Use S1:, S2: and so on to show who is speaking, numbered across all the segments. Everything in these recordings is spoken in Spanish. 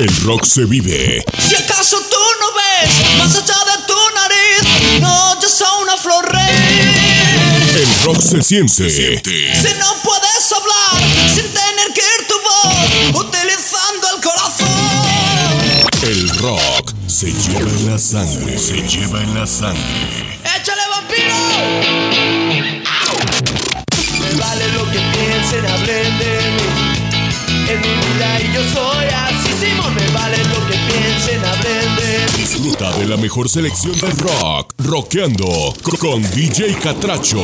S1: El rock se vive.
S2: Si acaso tú no ves más allá de tu nariz, no, yo soy una flor rey.
S1: El rock se siente.
S2: Si no puedes hablar sin tener que ir tu voz, utilizando el corazón.
S1: El rock se lleva en la sangre. Se lleva en la sangre.
S2: ¡Échale vampiro! Me vale lo que piensen, hablen de mí. En mi vida y yo soy así, Me vale lo que piensen.
S1: Disfruta de la mejor selección de rock. Rockeando co- con DJ Catracho.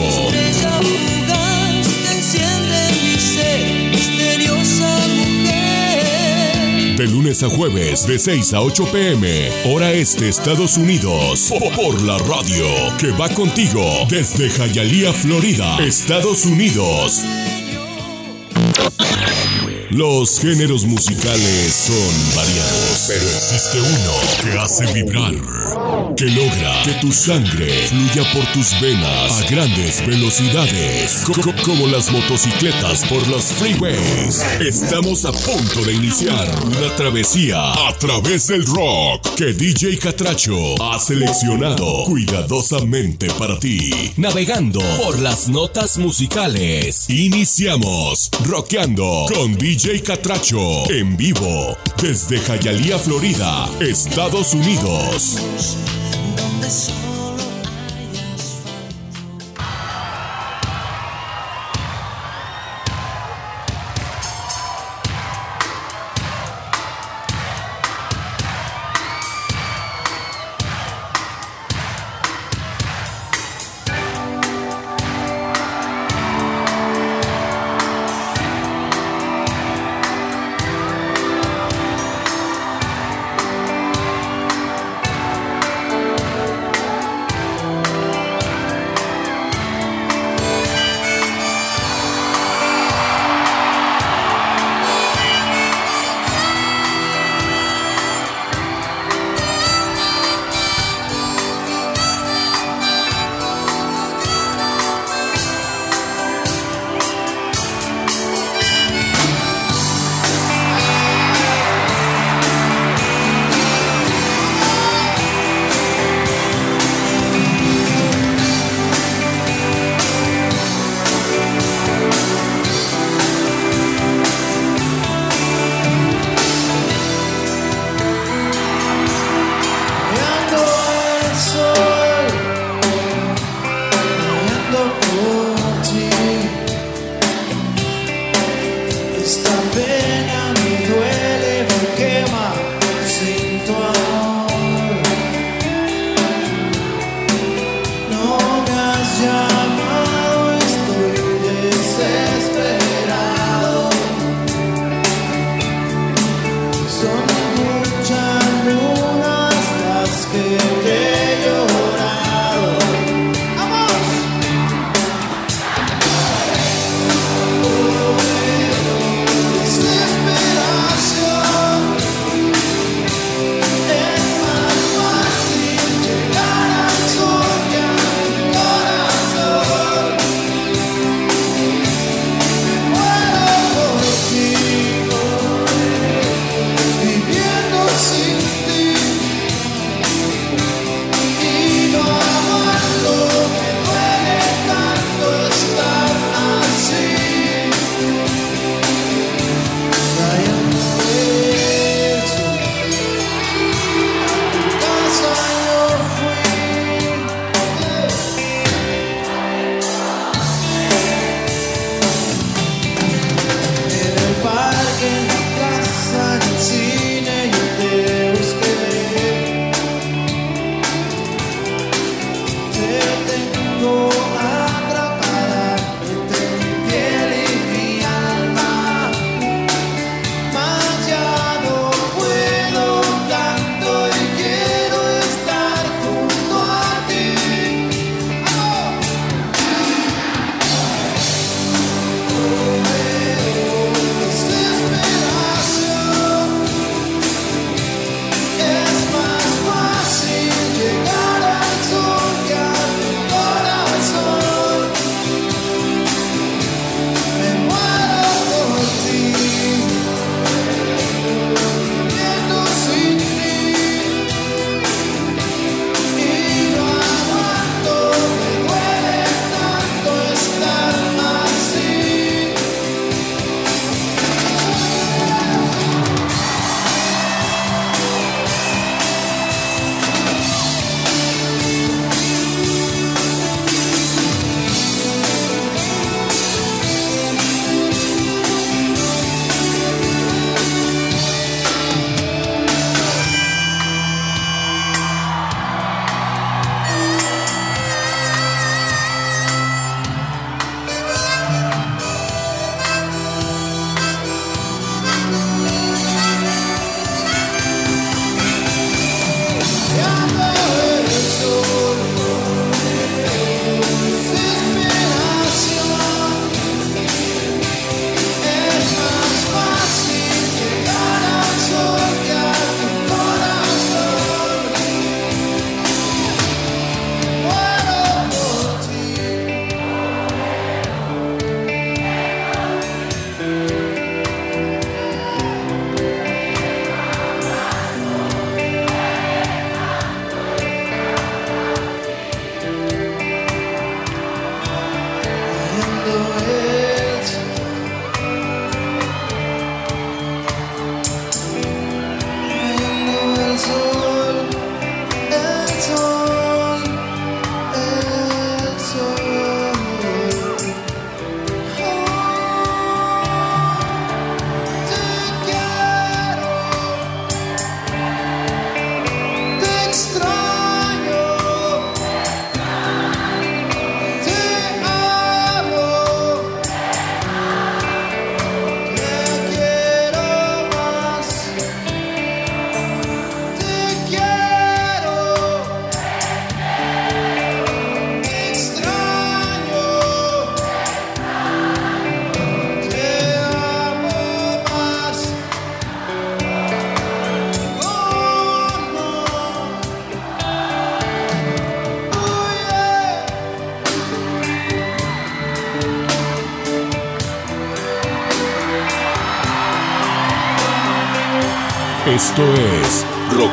S1: De lunes a jueves, de 6 a 8 pm, hora este, Estados Unidos. Po- Por la radio, que va contigo desde Hialeah, Florida, Estados Unidos. Los géneros musicales son variados, pero existe uno que hace vibrar, que logra que tu sangre fluya por tus venas a grandes velocidades, co- co- como las motocicletas por los freeways. Estamos a punto de iniciar una travesía a través del rock que DJ Catracho ha seleccionado cuidadosamente para ti, navegando por las notas musicales. Iniciamos rockeando con DJ Catracho en vivo desde Hialeah, Florida, Estados Unidos.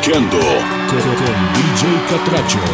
S1: Roqueando con DJ Catracho.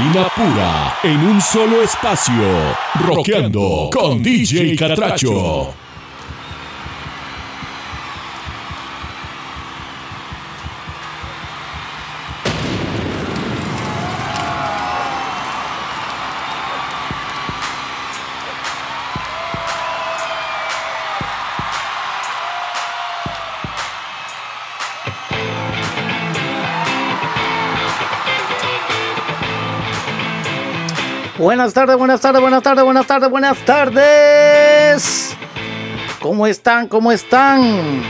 S1: Pura en un solo espacio. Rockeando con DJ Catracho.
S3: Buenas tardes, buenas tardes, buenas tardes, buenas tardes, buenas tardes. ¿Cómo están? ¿Cómo están?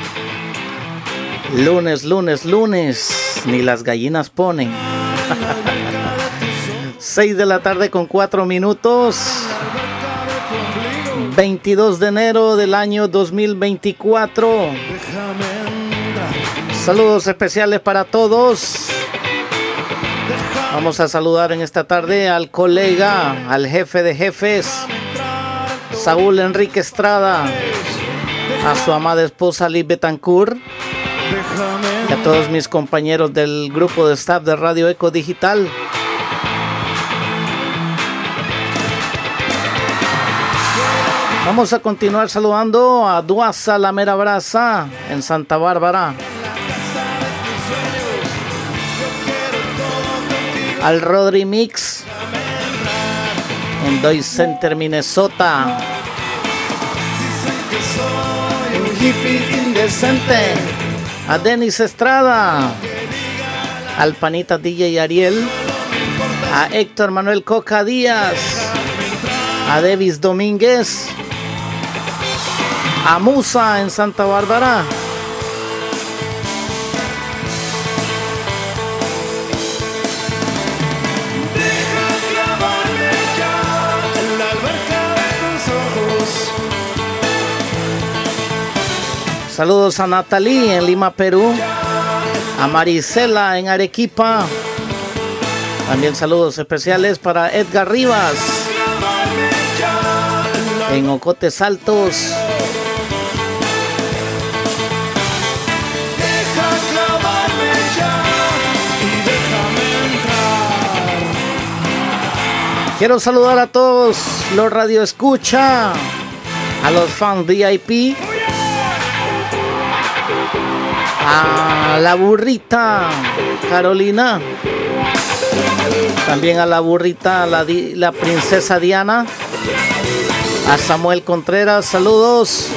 S3: Lunes, lunes, lunes. Ni las gallinas ponen. 6 de la tarde con 4 minutos. 22 de enero del año 2024. Saludos especiales para todos. Vamos a saludar en esta tarde al colega, al jefe de jefes, Saúl Enrique Estrada, a su amada esposa Liz Betancourt y a todos mis compañeros del grupo de staff de Radio Eco Digital. Vamos a continuar saludando a Duasa La Mera en Santa Bárbara. Al Rodri Mix en Doy Center, Minnesota. Un hippie indecente. A Denis Estrada. Al Panita DJ Ariel. A Héctor Manuel Coca Díaz. A Davis Domínguez. A Musa en Santa Bárbara. Saludos a Natalie en Lima, Perú. A Marisela en Arequipa. También saludos especiales para Edgar Rivas. En Ocotes Altos. Quiero saludar a todos los radio escucha, a los fans VIP a la burrita Carolina. También a la burrita, la, la princesa Diana. A Samuel Contreras, saludos.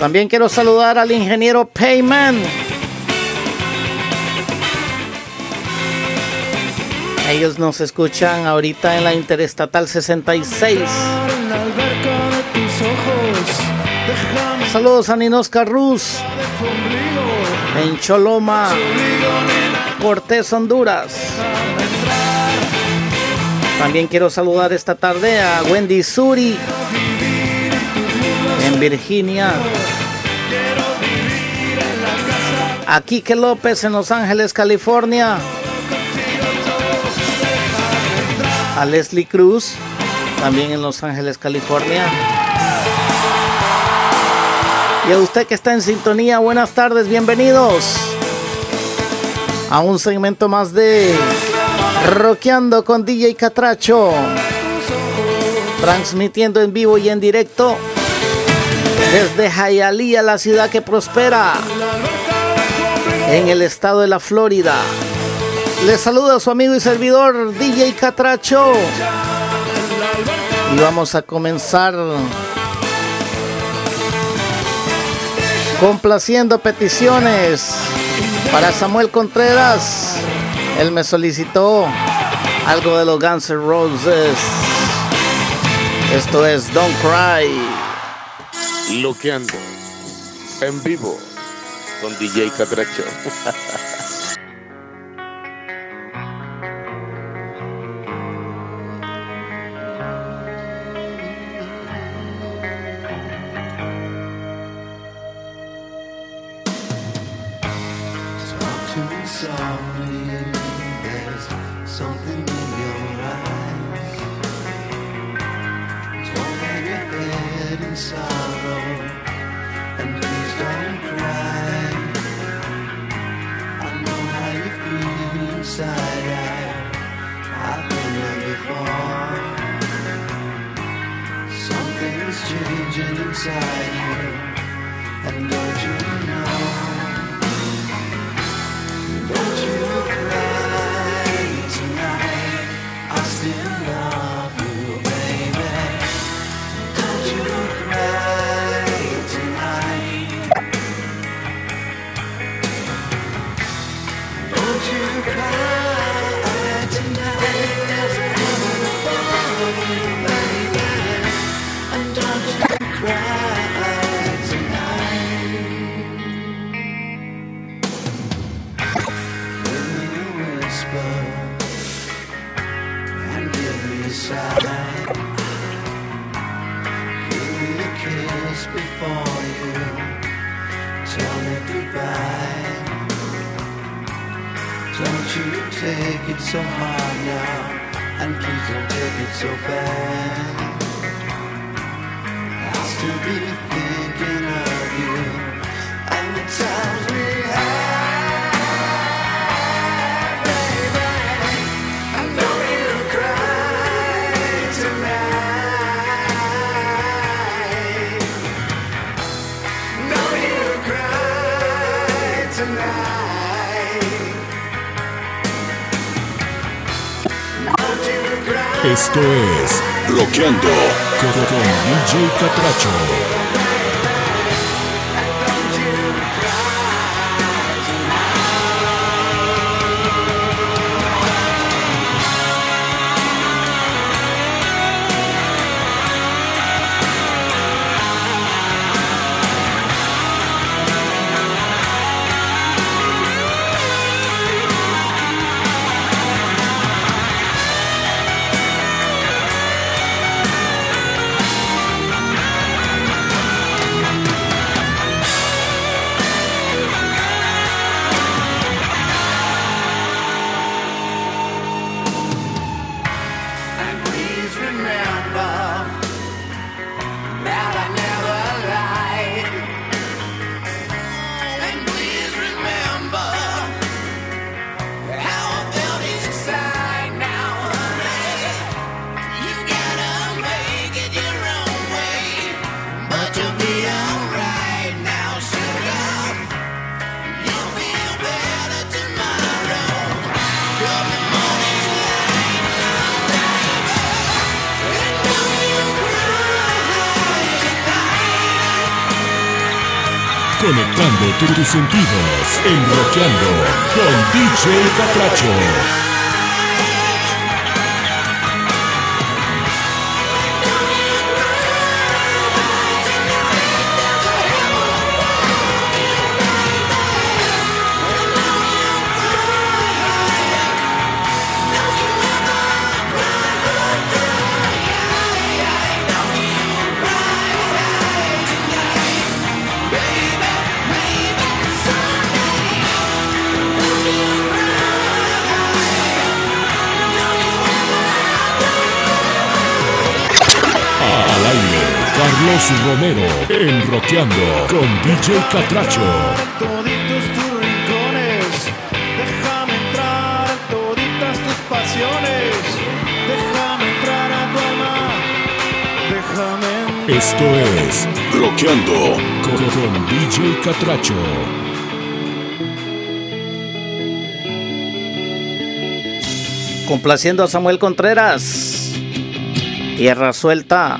S3: También quiero saludar al ingeniero Payman. Ellos nos escuchan ahorita en la Interestatal 66. Saludos a Ninos Carruz en Choloma, Cortés, Honduras. También quiero saludar esta tarde a Wendy Suri en Virginia. A Quique López en Los Ángeles, California. A Leslie Cruz, también en Los Ángeles, California. Y a usted que está en sintonía, buenas tardes, bienvenidos a un segmento más de Roqueando con DJ Catracho, transmitiendo en vivo y en directo desde Hialeah, la ciudad que prospera, en el estado de la Florida. Les saluda a su amigo y servidor DJ Catracho. Y vamos a comenzar complaciendo peticiones para Samuel Contreras. Él me solicitó algo de los Guns N' Roses. Esto es Don't Cry.
S4: Loqueando en vivo con DJ Catracho.
S1: Esto es Bloqueando con DJ Catracho. Sentidos, enroqueando con DJ Catracho. Luis Romero en Roqueando con DJ Catracho.
S5: Toditos tus rincones, déjame entrar toditas tus pasiones, déjame entrar a tu alma, déjame. Entrar.
S1: Esto es Roqueando con, con DJ Catracho.
S2: Complaciendo a Samuel Contreras. Tierra suelta.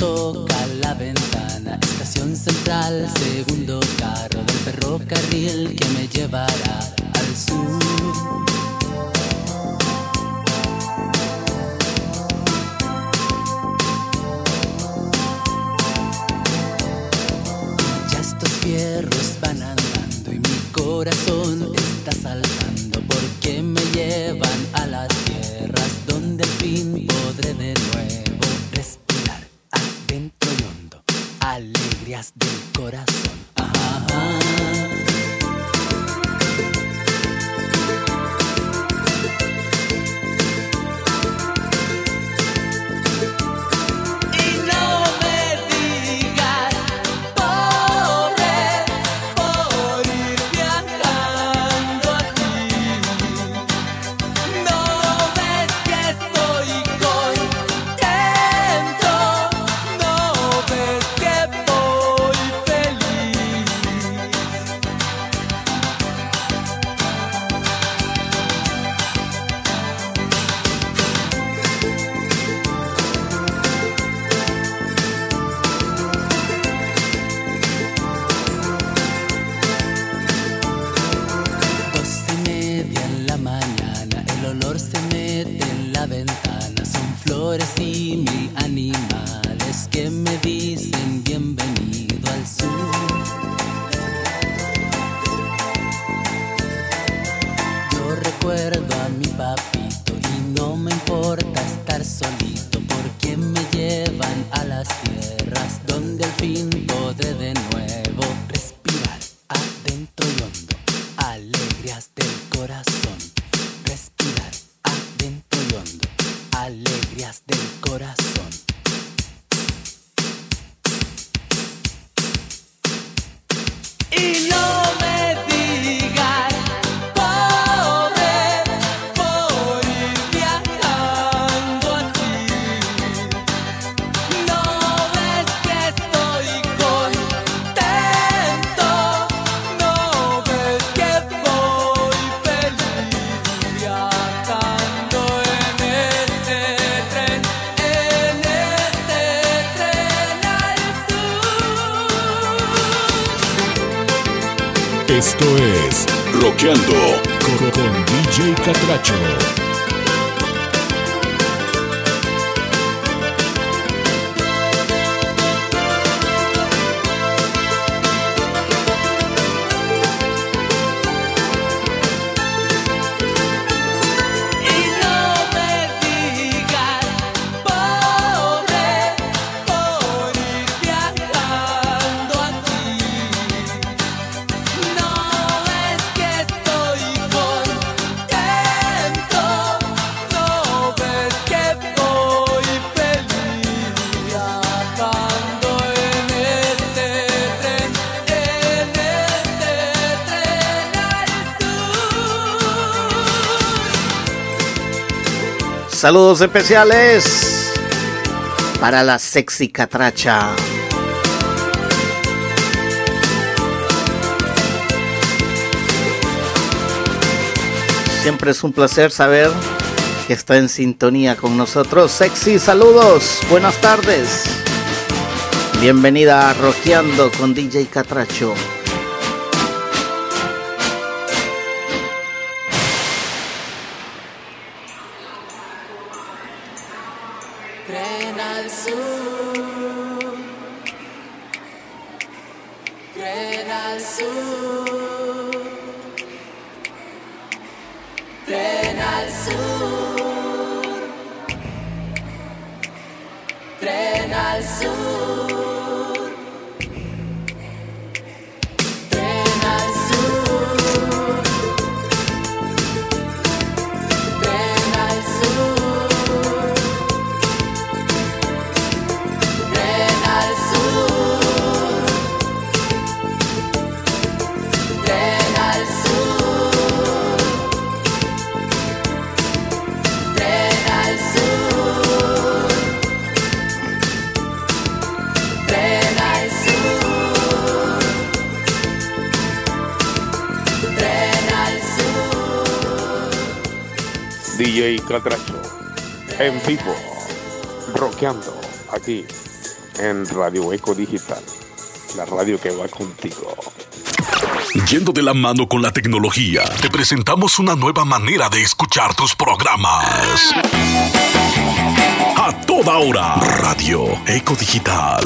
S6: toca la ventana, estación central, segundo carro del ferrocarril que me llevará al sur. Ya estos fierros van andando y mi corazón está saltando Gacho.
S3: saludos especiales para la sexy catracha. Siempre es un placer saber que está en sintonía con nosotros. Sexy, saludos, buenas tardes. Bienvenida a Roqueando con DJ Catracho.
S6: Tren al sur, tren al sur.
S4: En vivo, rockeando aquí en Radio Eco Digital, la radio que va contigo.
S1: Yendo de la mano con la tecnología, te presentamos una nueva manera de escuchar tus programas. A toda hora, Radio Eco Digital.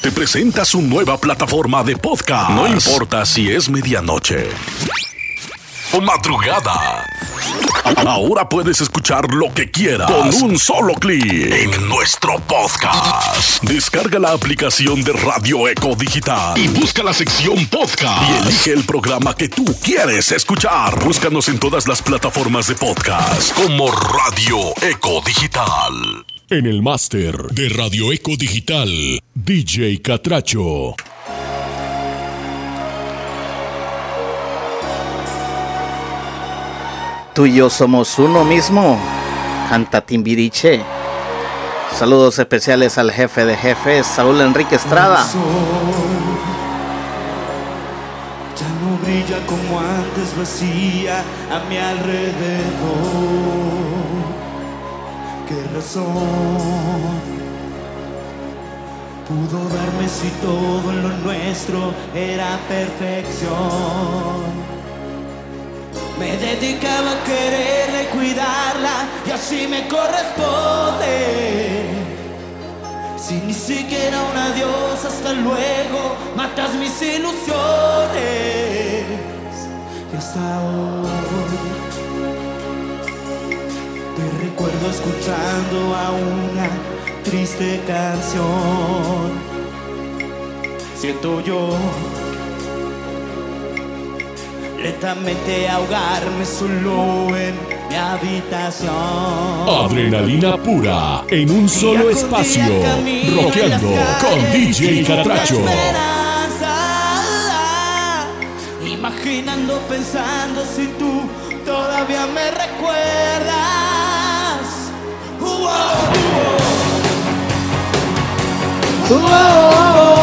S1: Te presenta su nueva plataforma de podcast. No importa si es medianoche o madrugada. Ahora puedes escuchar lo que quieras con un solo clic en nuestro podcast. Descarga la aplicación de Radio Eco Digital y busca la sección podcast y elige el programa que tú quieres escuchar. Búscanos en todas las plataformas de podcast como Radio Eco Digital. En el máster de Radio Eco Digital, DJ Catracho.
S3: Tú y yo somos uno mismo. Canta Timbiriche. Saludos especiales al jefe de jefes, Saúl Enrique Estrada.
S2: Ya no brilla como antes, vacía a mi alrededor. ¿Qué razón pudo darme si todo lo nuestro era perfección? Me dedicaba a quererla y cuidarla y así me corresponde. Si ni siquiera un adiós, hasta luego, matas mis ilusiones. Y hasta hoy te recuerdo escuchando a una triste canción. Siento yo lentamente ahogarme solo en mi habitación.
S1: Adrenalina pura en un solo espacio.
S2: hacia
S1: con DJ Catracho.
S2: Imaginando, pensando si tú todavía me recuerdas. Uo, uo. Uo, y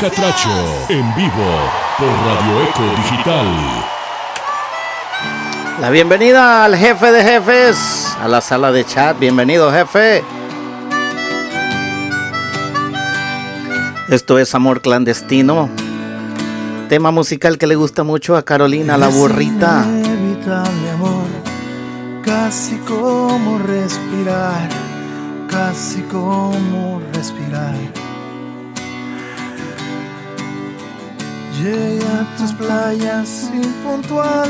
S1: Catracho en vivo por Radio Eco Digital.
S3: La bienvenida al jefe de jefes, a la sala de chat. Bienvenido, jefe. Esto es Amor Clandestino. Tema musical que le gusta mucho a Carolina la burrita.
S2: amor, casi como respirar, casi como respirar. Llegué a tus playas impuntual,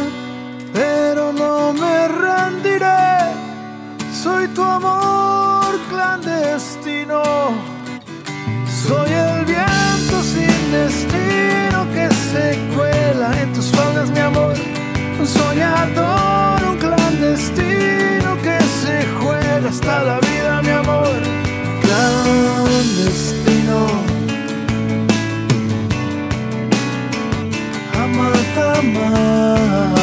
S2: pero no me rendiré. Soy tu amor clandestino. Soy el viento sin destino que se cuela en tus faldas, mi amor. Un soñador, un clandestino que se juega hasta la vida, mi amor. Clandestino.
S5: bersama.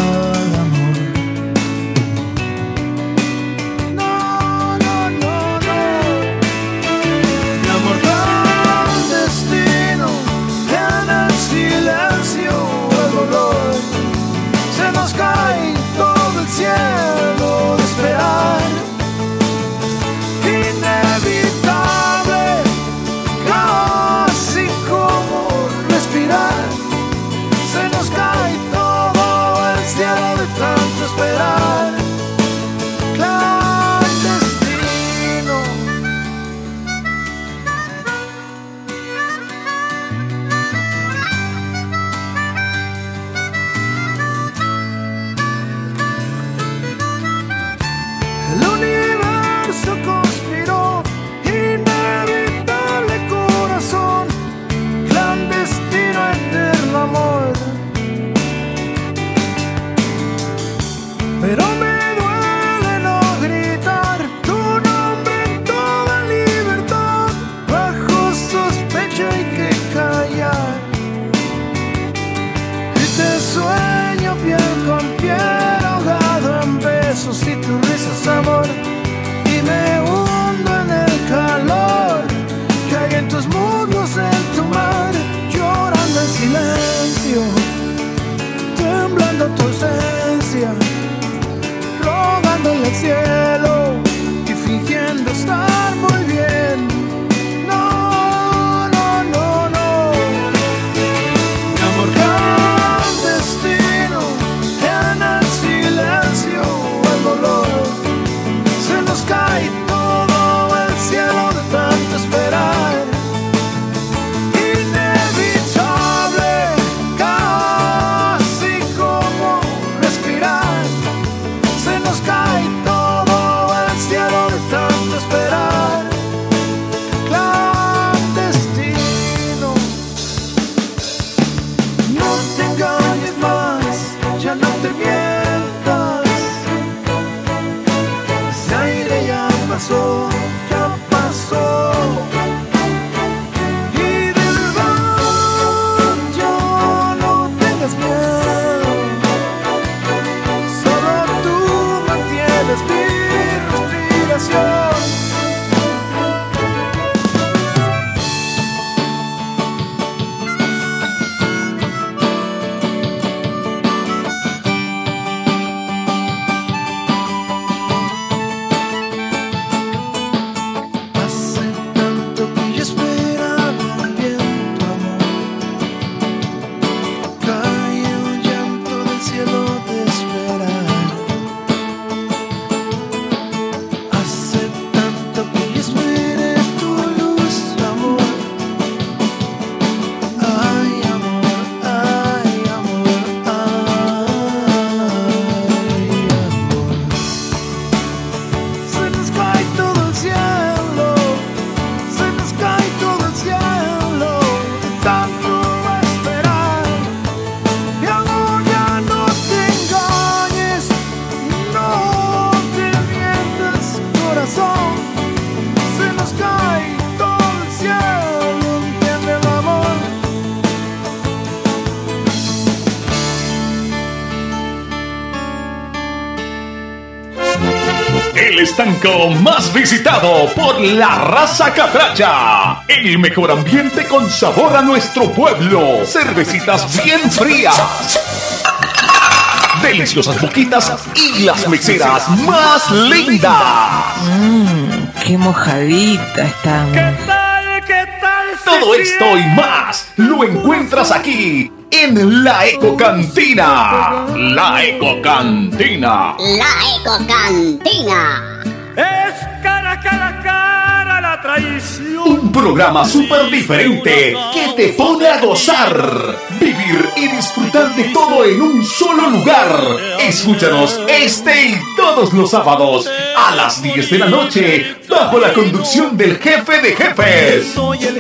S5: Más visitado por la raza catracha. El mejor ambiente con sabor a nuestro pueblo. Cervecitas bien frías. Deliciosas boquitas y las meseras más lindas.
S7: Qué mojadita estamos.
S8: tal? ¿Qué tal?
S5: Todo esto y más lo encuentras aquí en la Eco Cantina. La Eco Cantina.
S9: La Eco
S5: programa súper diferente que te pone a gozar, vivir y disfrutar de todo en un solo lugar. Escúchanos este y todos los sábados a las 10 de la noche bajo la conducción del jefe de jefes,
S8: Soy el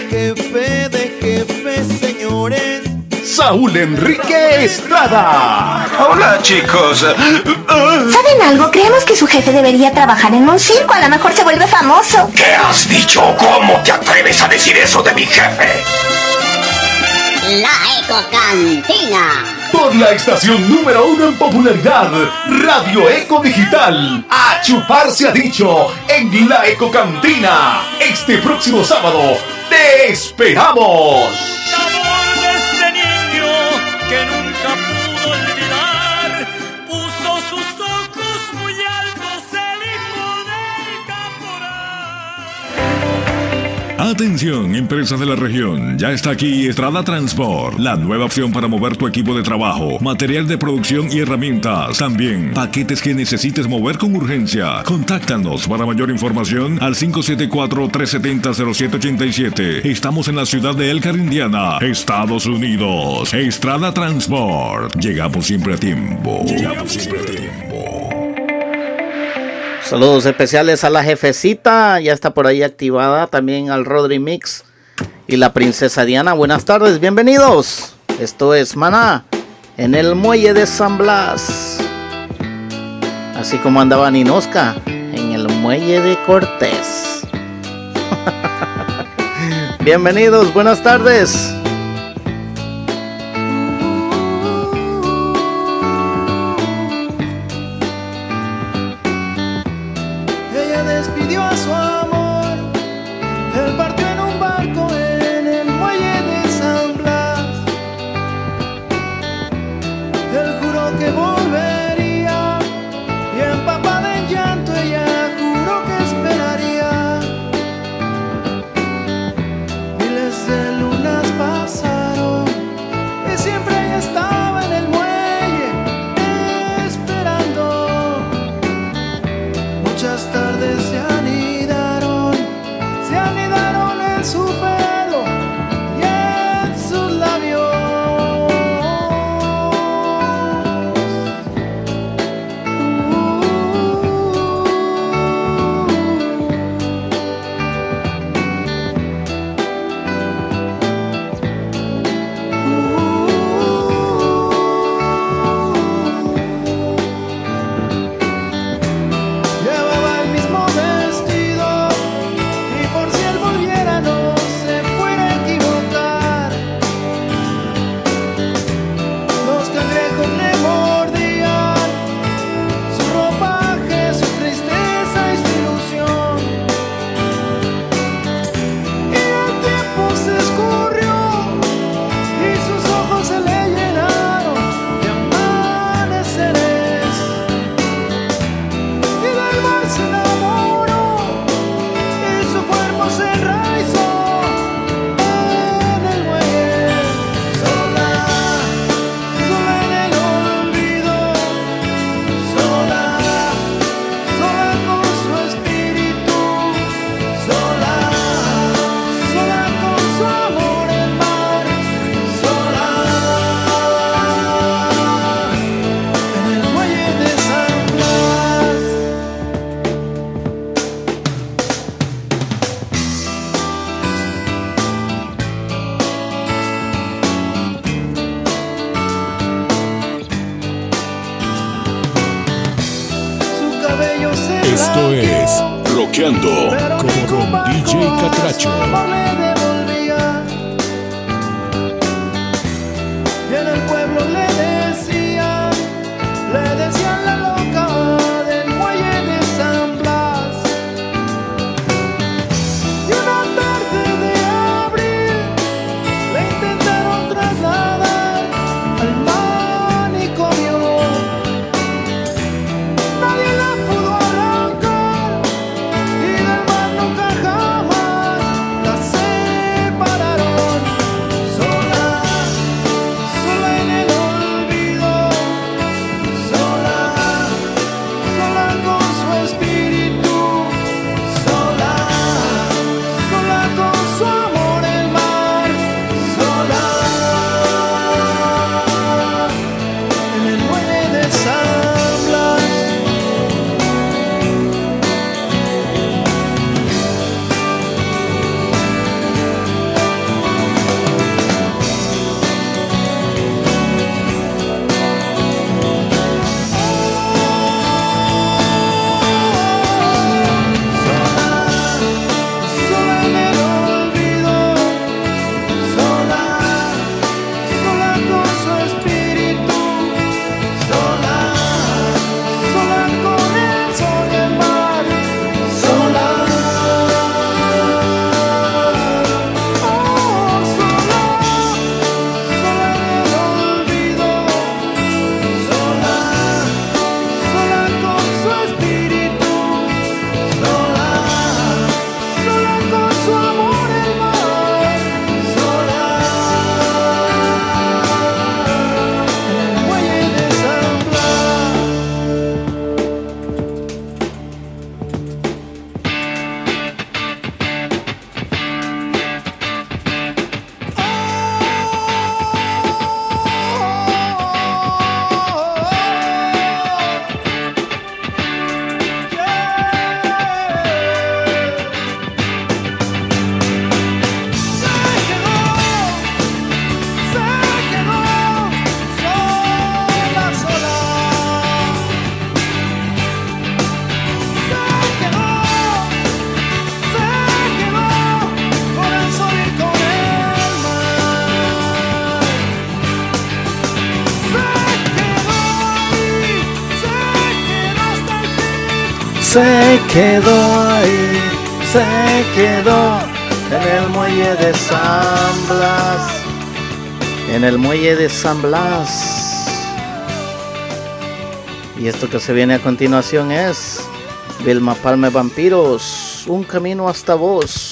S5: Saúl Enrique Estrada.
S10: Hola chicos.
S9: ¿Saben algo? Creemos que su jefe debería trabajar en un circo. A lo mejor se vuelve famoso.
S10: ¿Qué has dicho? ¿Cómo te atreves a decir eso de mi jefe?
S9: La Eco Cantina.
S5: Por la estación número uno en popularidad, Radio Eco Digital. A chupar se ha dicho en la Eco Cantina. Este próximo sábado, te esperamos.
S11: Atención, empresas de la región. Ya está aquí Estrada Transport, la nueva opción para mover tu equipo de trabajo, material de producción y herramientas. También paquetes que necesites mover con urgencia. Contáctanos para mayor información al 574-370-0787. Estamos en la ciudad de Elkhart, Indiana, Estados Unidos. Estrada Transport. Llegamos siempre a tiempo. Llegamos siempre a tiempo.
S3: Saludos especiales a la jefecita, ya está por ahí activada, también al Rodri Mix y la princesa Diana. Buenas tardes, bienvenidos. Esto es Maná en el muelle de San Blas. Así como andaba Ninosca en el muelle de Cortés. bienvenidos, buenas tardes.
S2: quedó ahí, se quedó
S3: en el muelle de San Blas. En el muelle de San Blas. Y esto que se viene a continuación es Vilma Palme Vampiros, un camino hasta vos.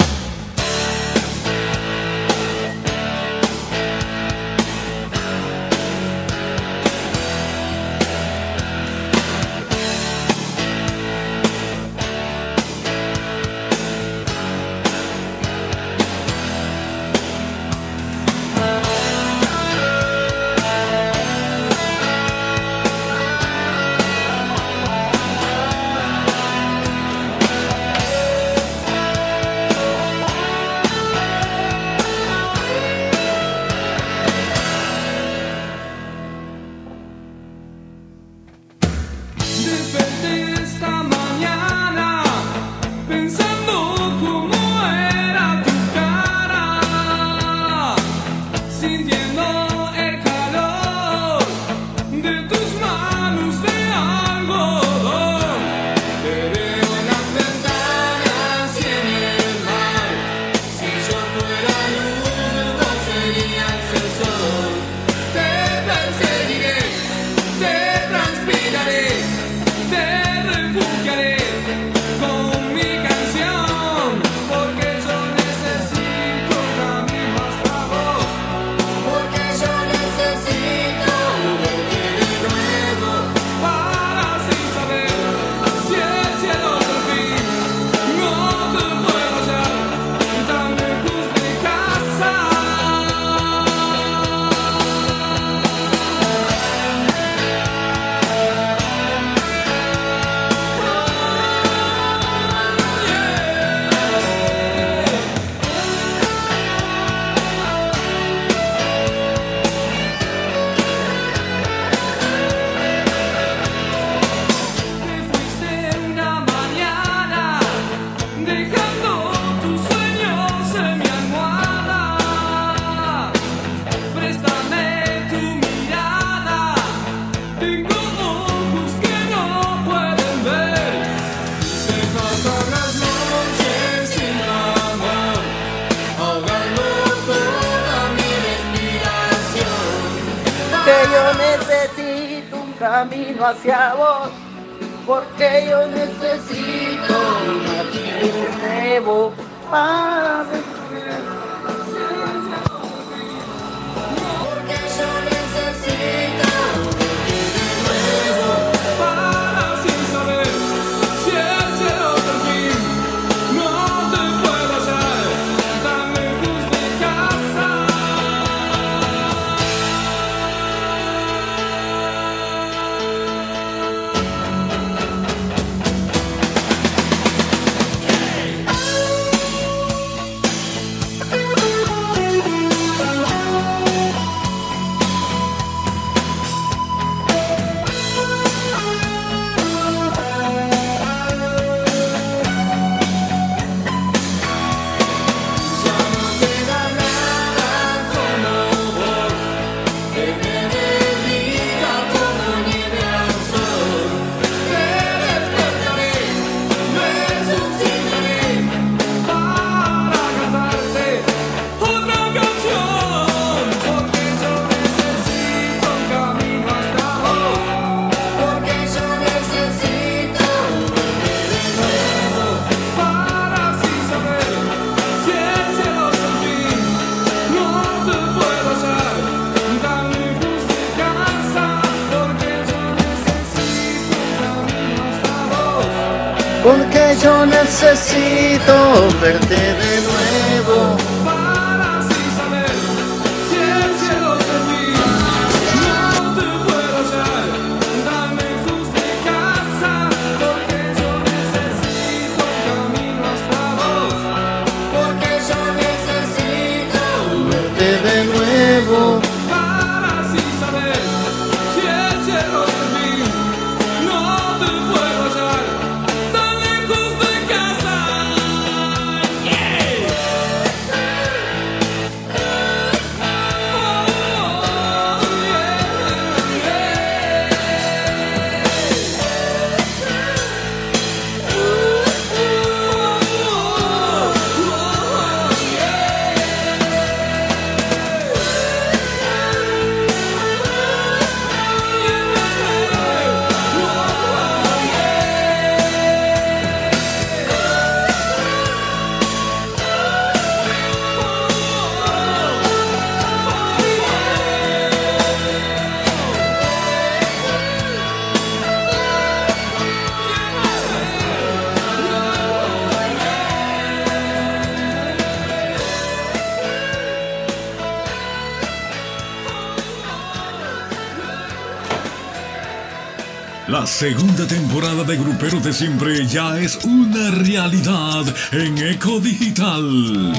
S12: Segunda temporada de Gruperos de Siempre ya es una realidad en Eco Digital.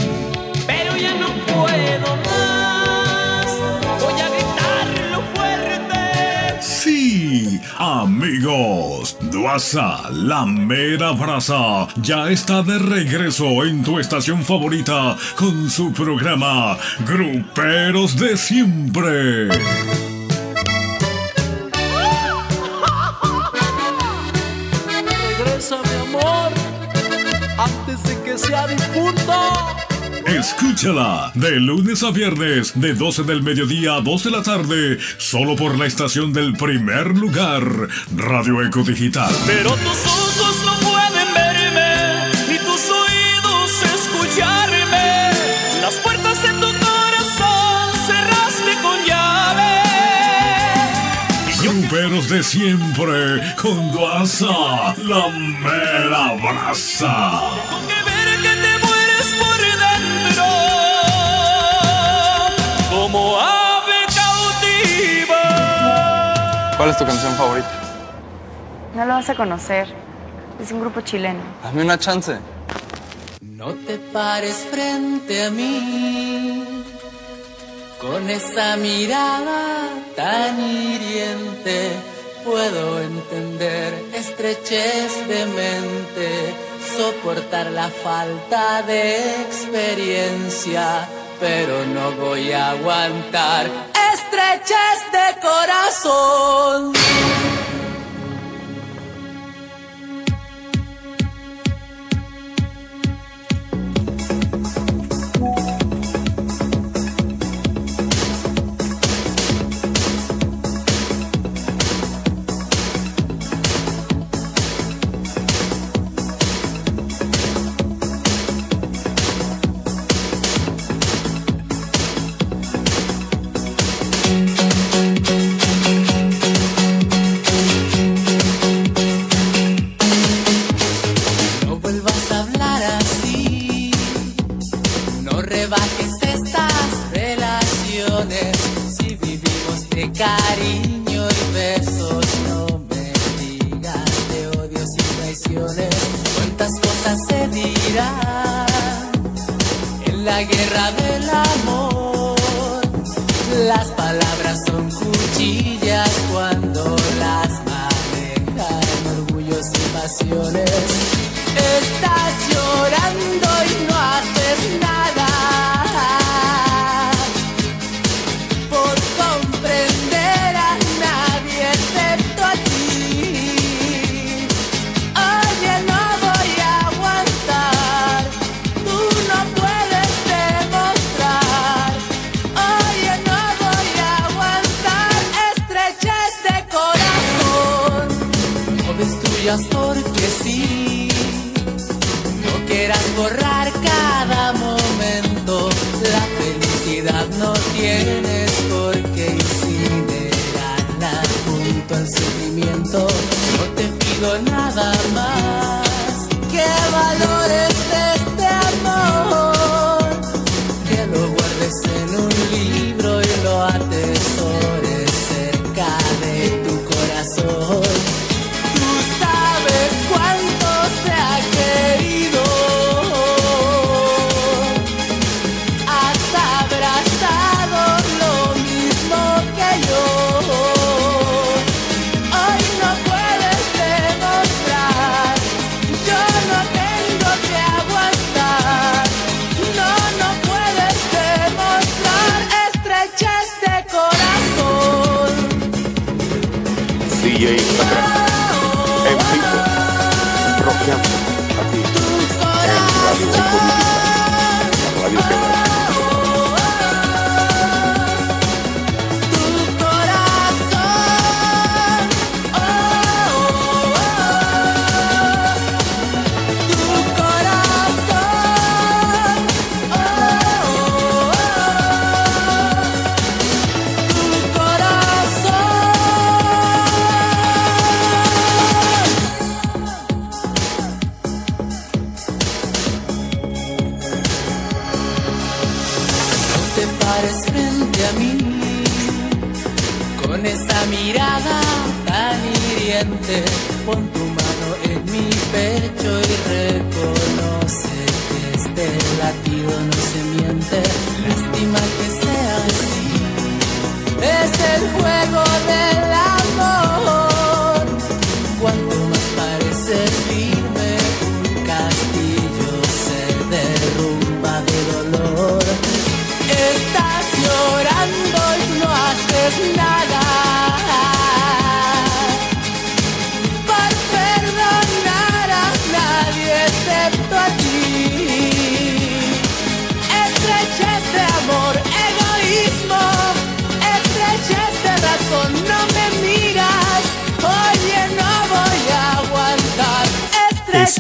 S2: Pero ya no puedo más. Voy a gritarlo fuerte.
S12: Sí, amigos, Duasa, la mera brasa, ya está de regreso en tu estación favorita con su programa Gruperos de Siempre. Escúchala de lunes a viernes de 12 del mediodía a 2 de la tarde, solo por la estación del primer lugar, Radio Eco Digital.
S2: Pero tus ojos no pueden verme, ni tus oídos escucharme. Las puertas de tu corazón cerraste con llave.
S12: Gruperos de siempre con Duasa, la mera brasa.
S13: ¿Cuál es tu canción favorita?
S14: No lo vas a conocer. Es un grupo chileno.
S13: Dame una chance.
S6: No te pares frente a mí con esa mirada tan hiriente. Puedo entender estrechez de mente, soportar la falta de experiencia, pero no voy a aguantar estrechez de corazón.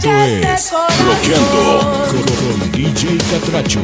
S6: Esto es Bloqueando con DJ Catracho.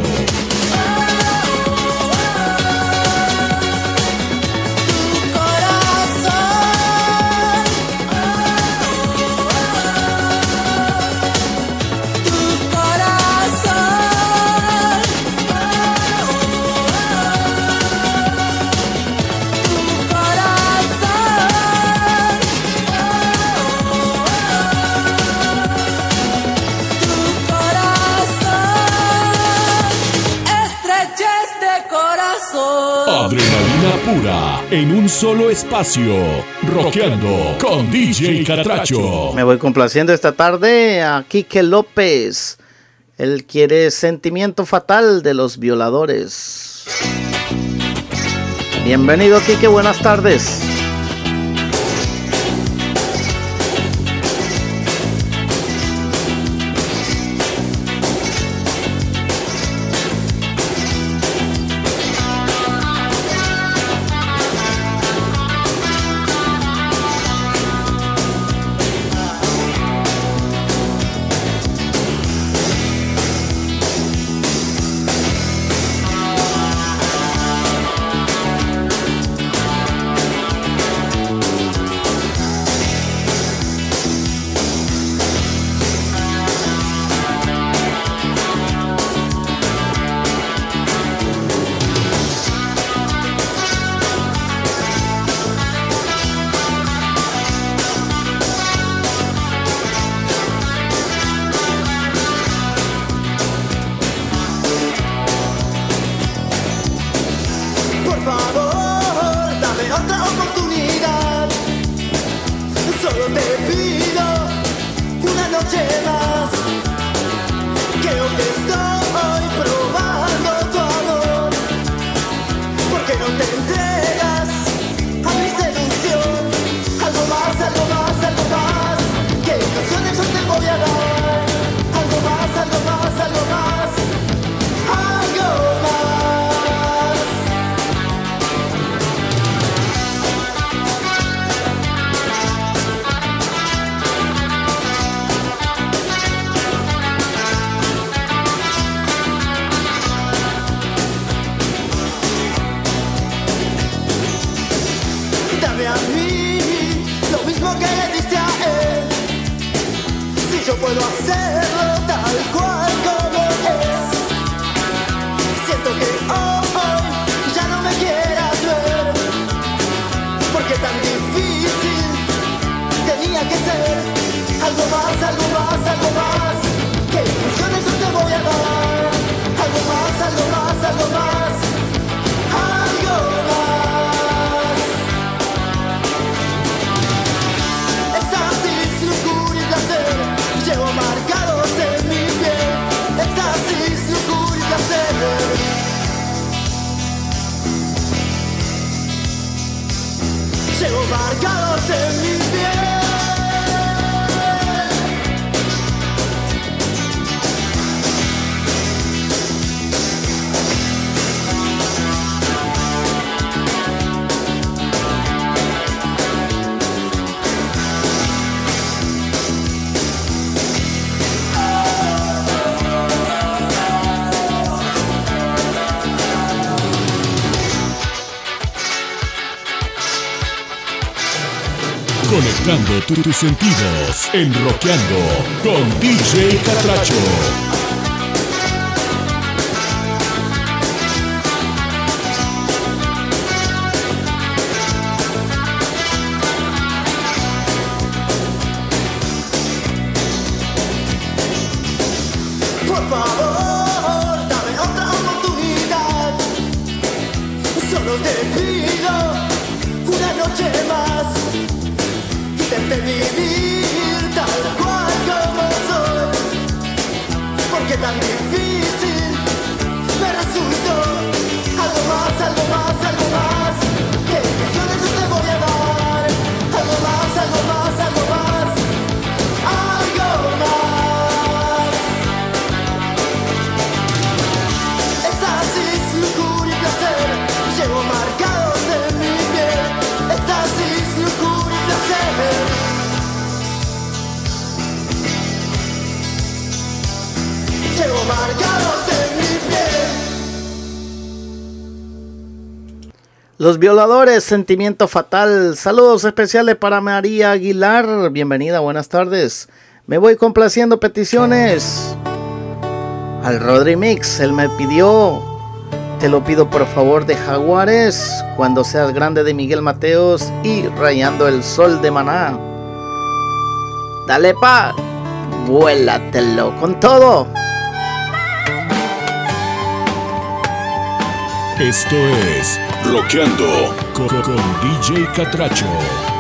S6: en un solo espacio, rockeando con DJ Catracho.
S3: Me voy complaciendo esta tarde a Quique López. Él quiere sentimiento fatal de los violadores. Bienvenido, Quique, buenas tardes.
S15: Conectando tus sentidos, enroqueando con DJ Catracho.
S3: Los violadores, sentimiento fatal. Saludos especiales para María Aguilar. Bienvenida, buenas tardes. Me voy complaciendo peticiones. Al Rodri Mix, él me pidió. Te lo pido por favor de Jaguares, cuando seas grande de Miguel Mateos y rayando el sol de Maná. Dale pa, vuélatelo con todo.
S15: Esto es Roqueando con, con DJ Catracho.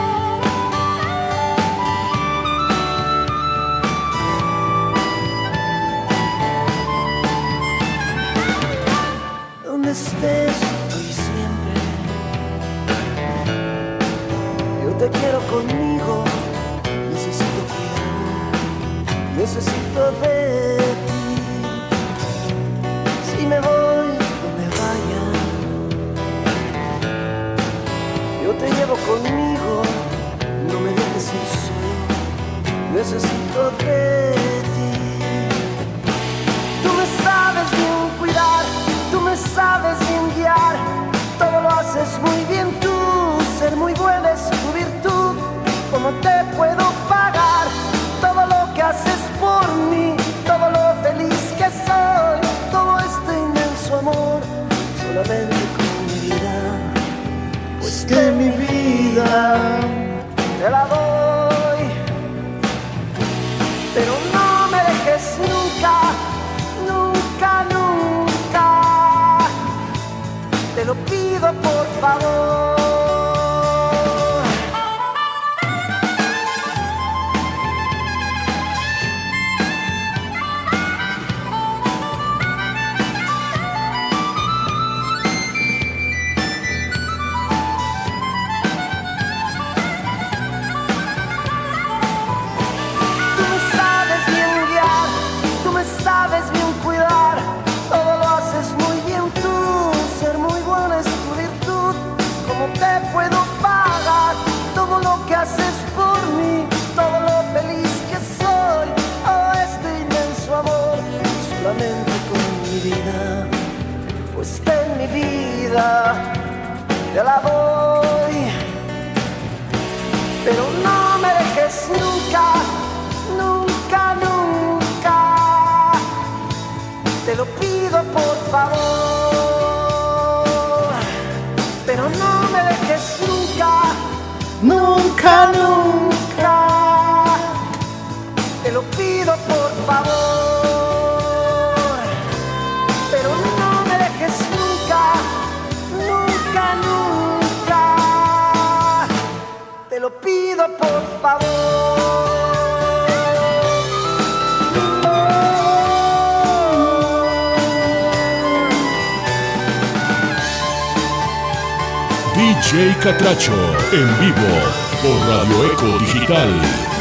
S16: pero no me dejes nunca, nunca, nunca.
S17: DJ Catracho, en vivo por Radio Eco Digital.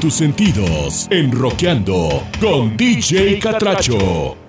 S17: tus sentidos en Roqueando con DJ Catracho.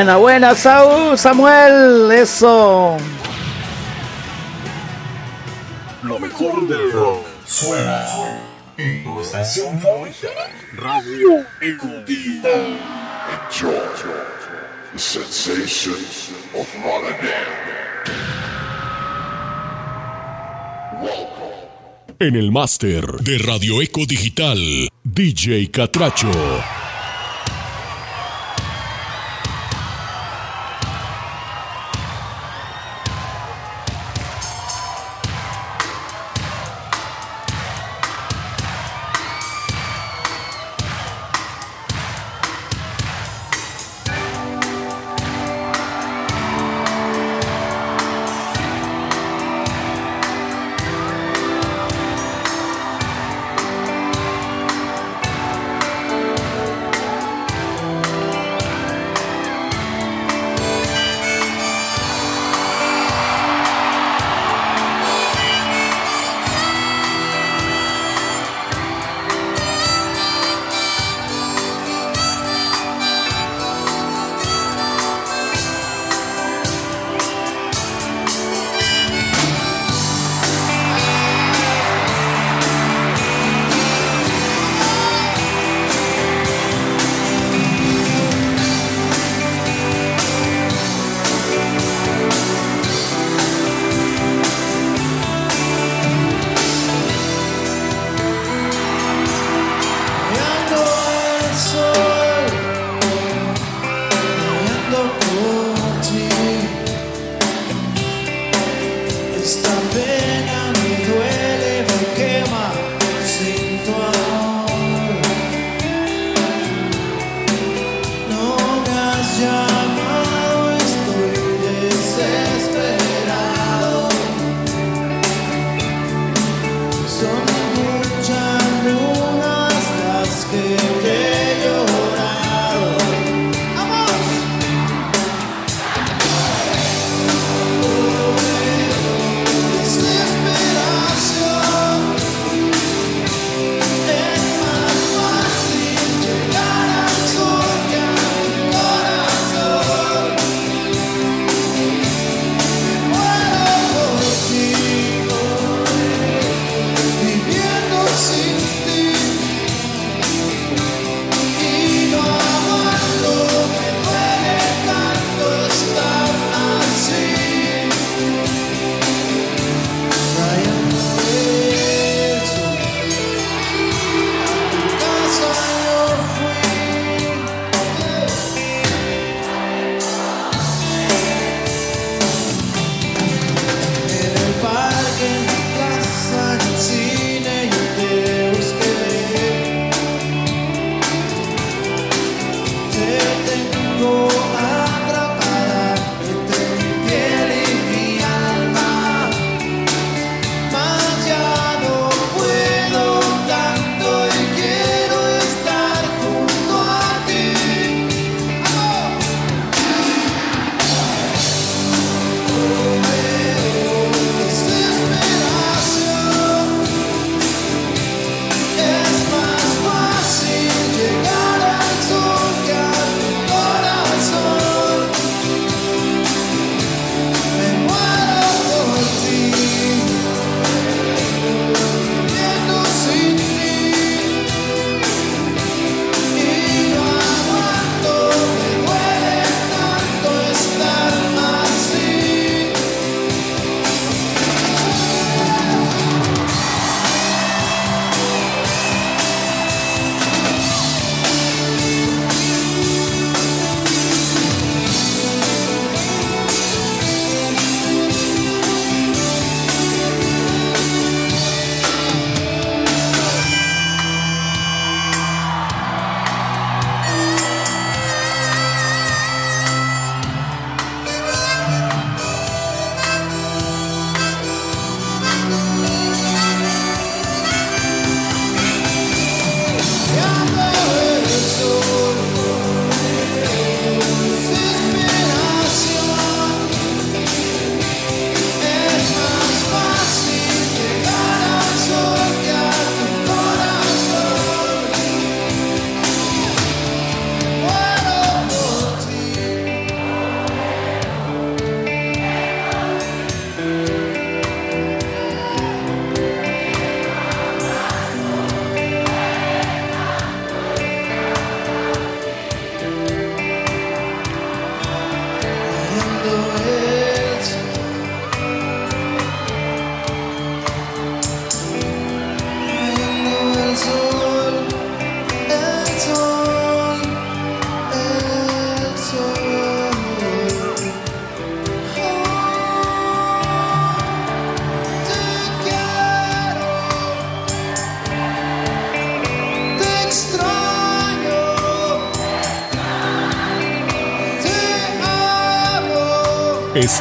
S3: Buena, buena, Saúl, Samuel, eso.
S1: Lo mejor del rock suena en tu estación favorita. Radio Eco Digital.
S18: Enjoy the sensation of Rotterdam. Welcome.
S1: En el máster de Radio Eco Digital, DJ Catracho.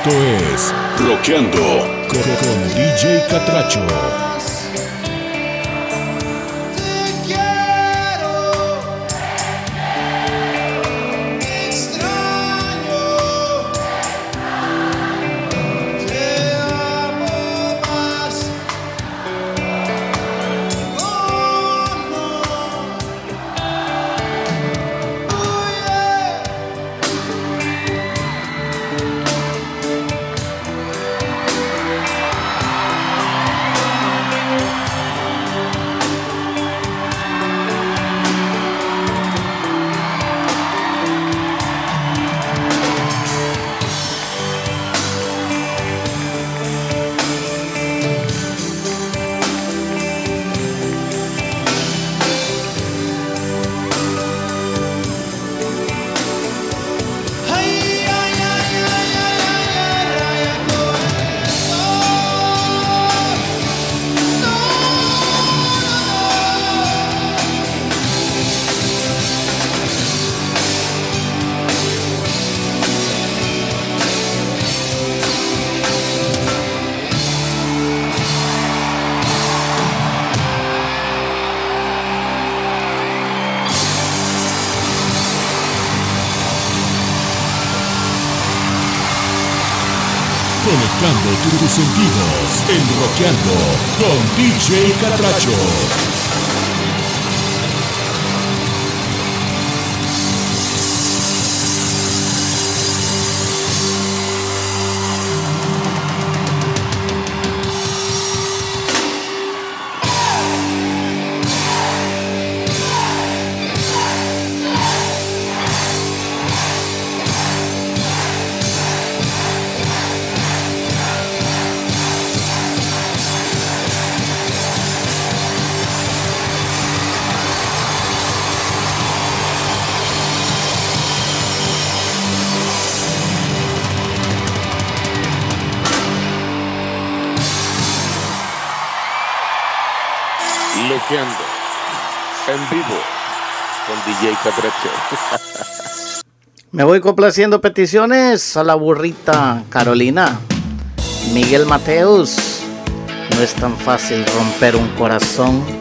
S5: Esto es Rockeando con, con DJ Catracho. sentidos en Roqueando con DJ Catracho.
S17: Me voy complaciendo peticiones a la burrita Carolina. Miguel Mateus. No es tan fácil romper un corazón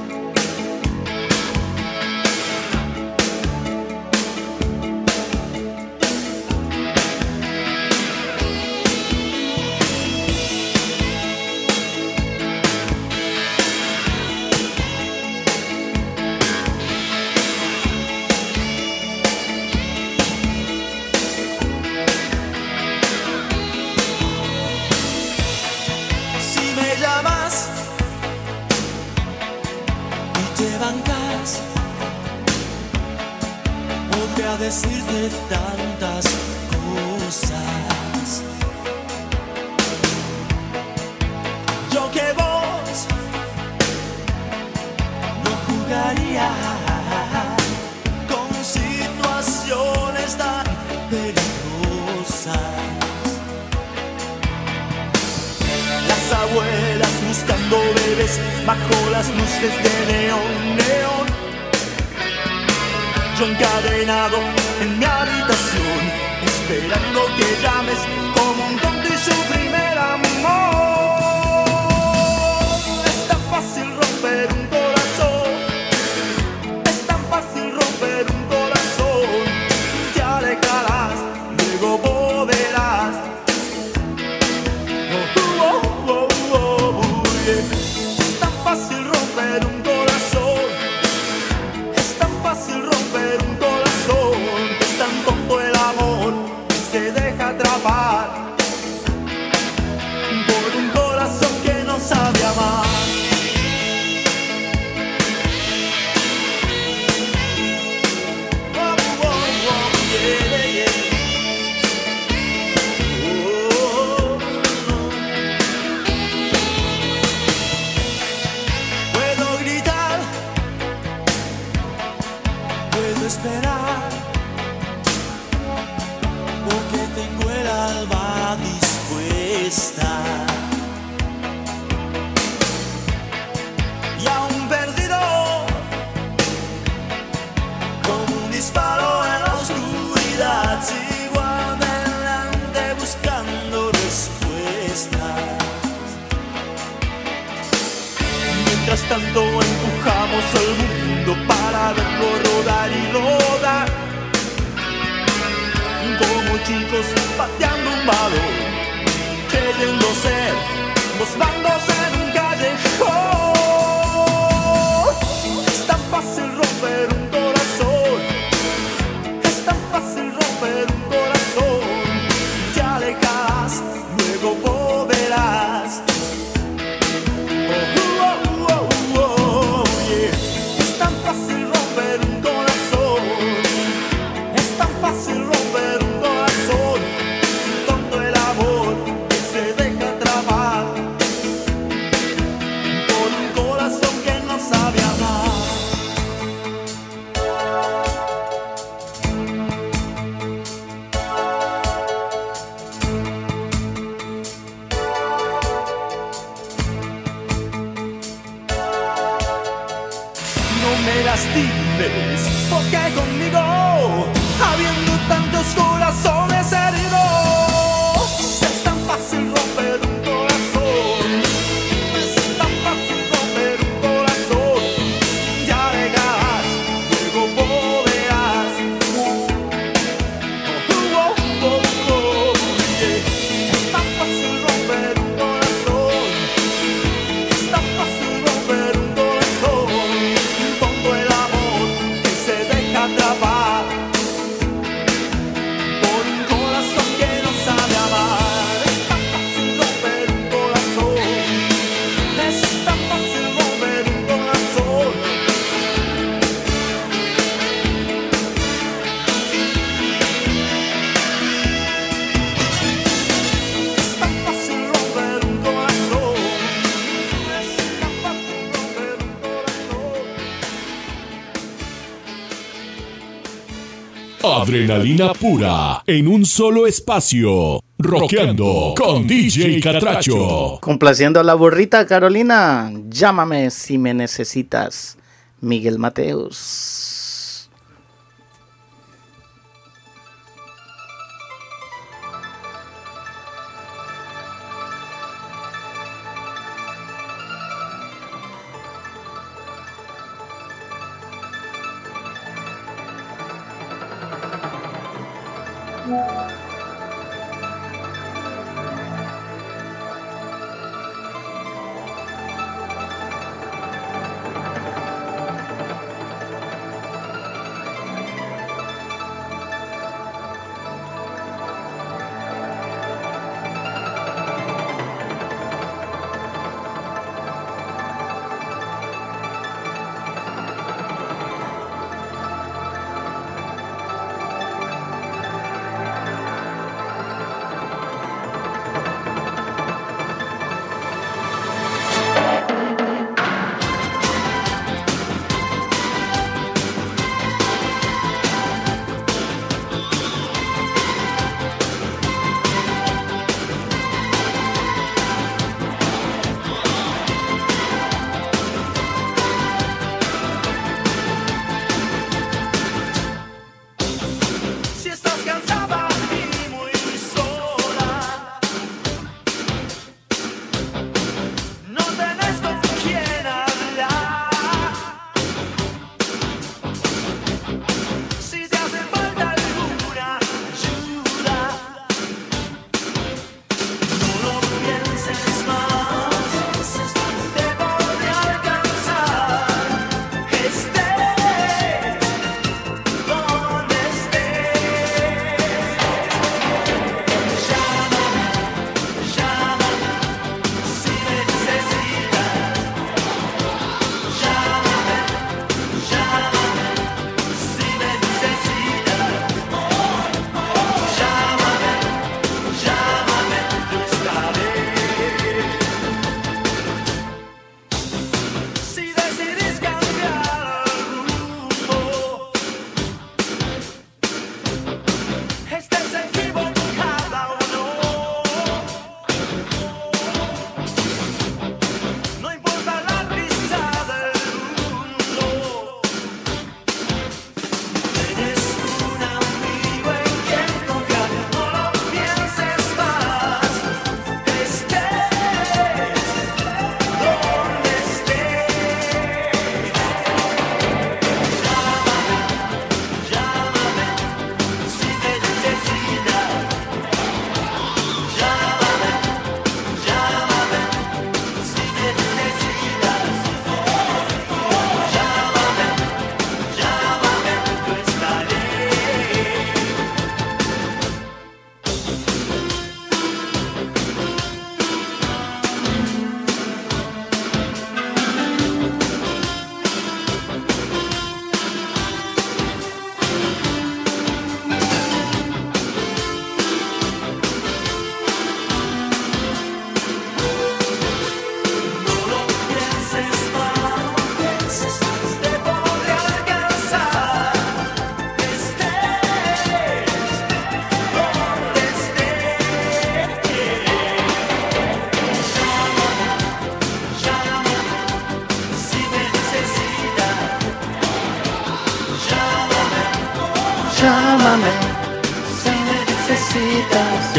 S1: Adrenalina pura en un solo espacio. Roqueando con DJ Catracho.
S3: Complaciendo a la burrita Carolina. Llámame si me necesitas. Miguel Mateus.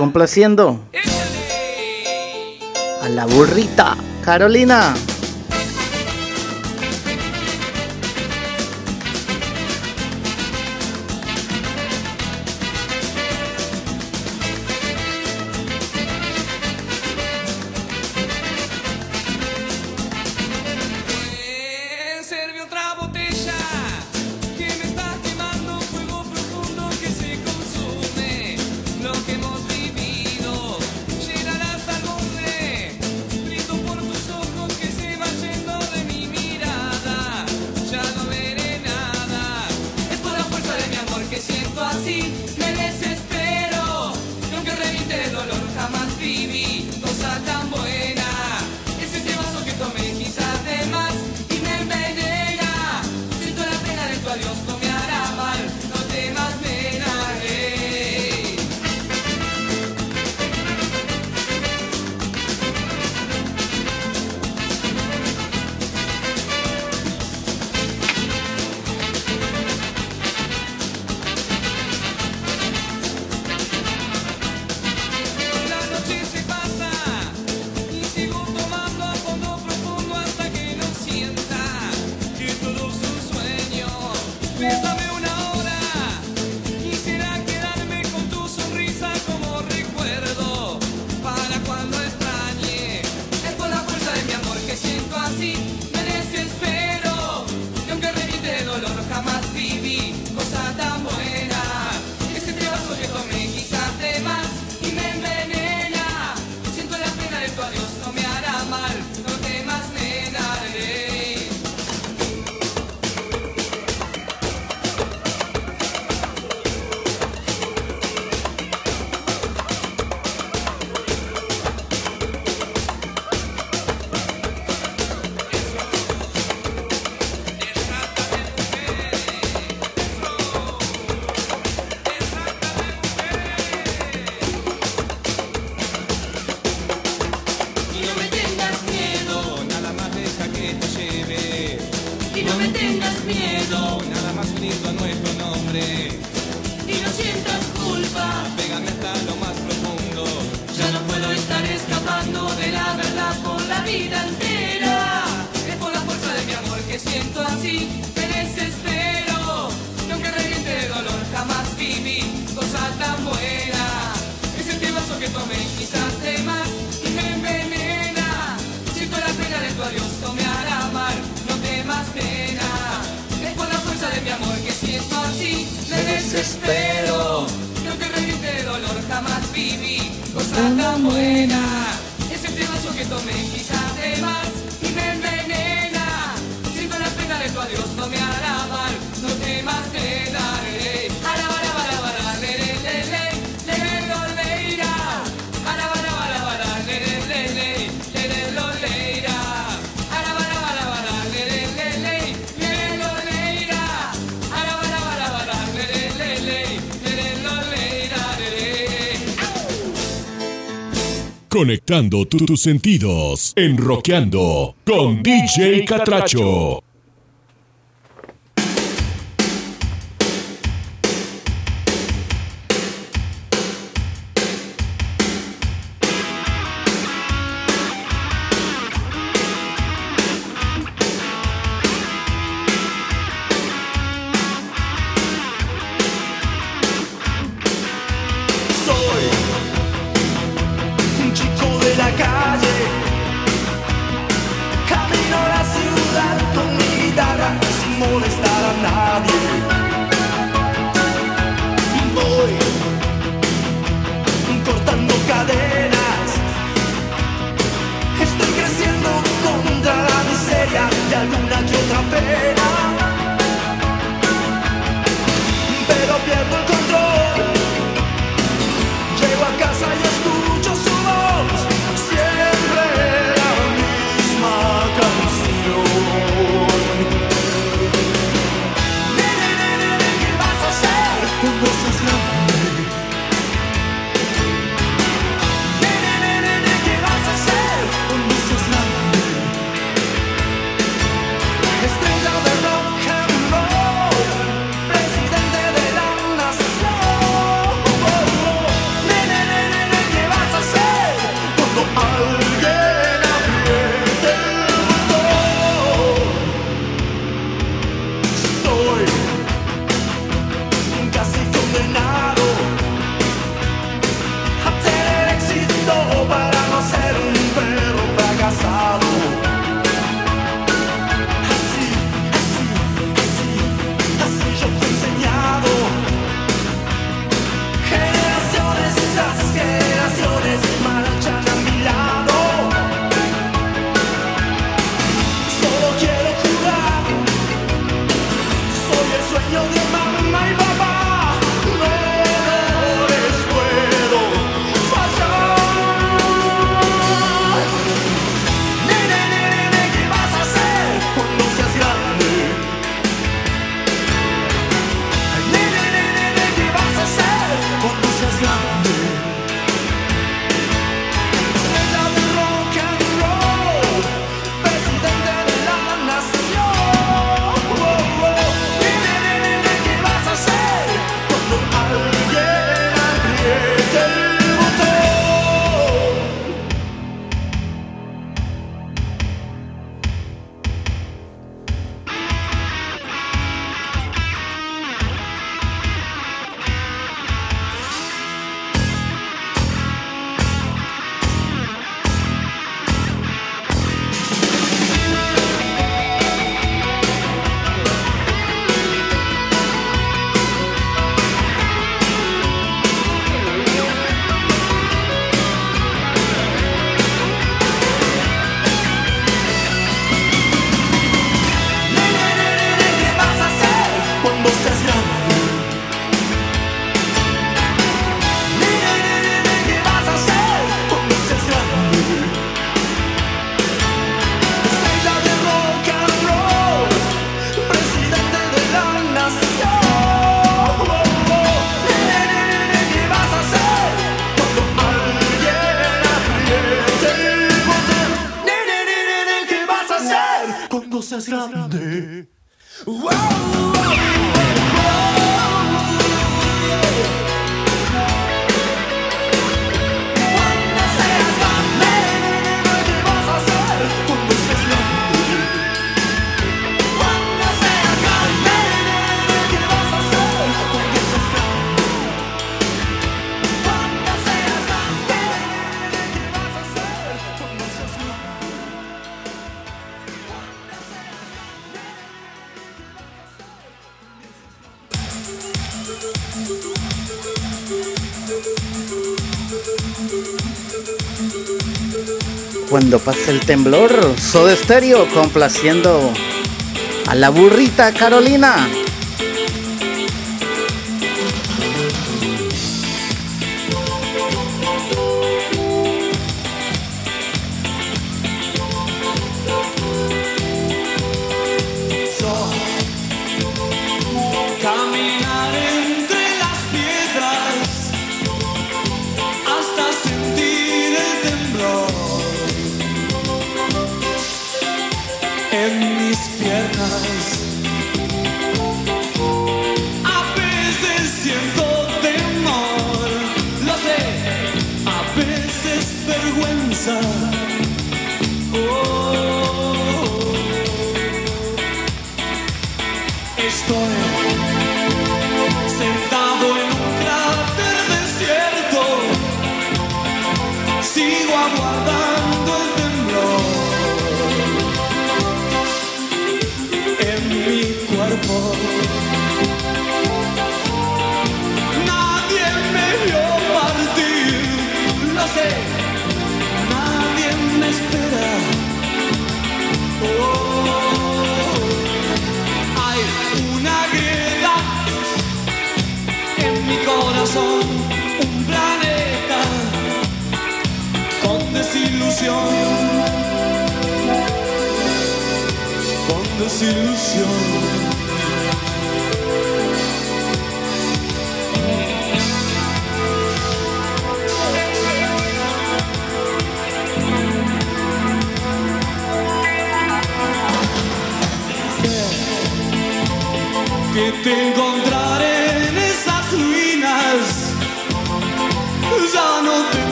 S19: complaciendo a la burrita Carolina.
S1: Conectando tus sentidos, enroqueando con DJ Catracho.
S2: pasa el temblor. Soda Stereo complaciendo a la burrita Carolina.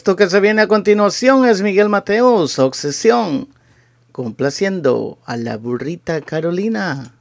S20: Esto
S17: que se viene a continuación es Miguel Mateos, Obsesión, complaciendo a la burrita Carolina.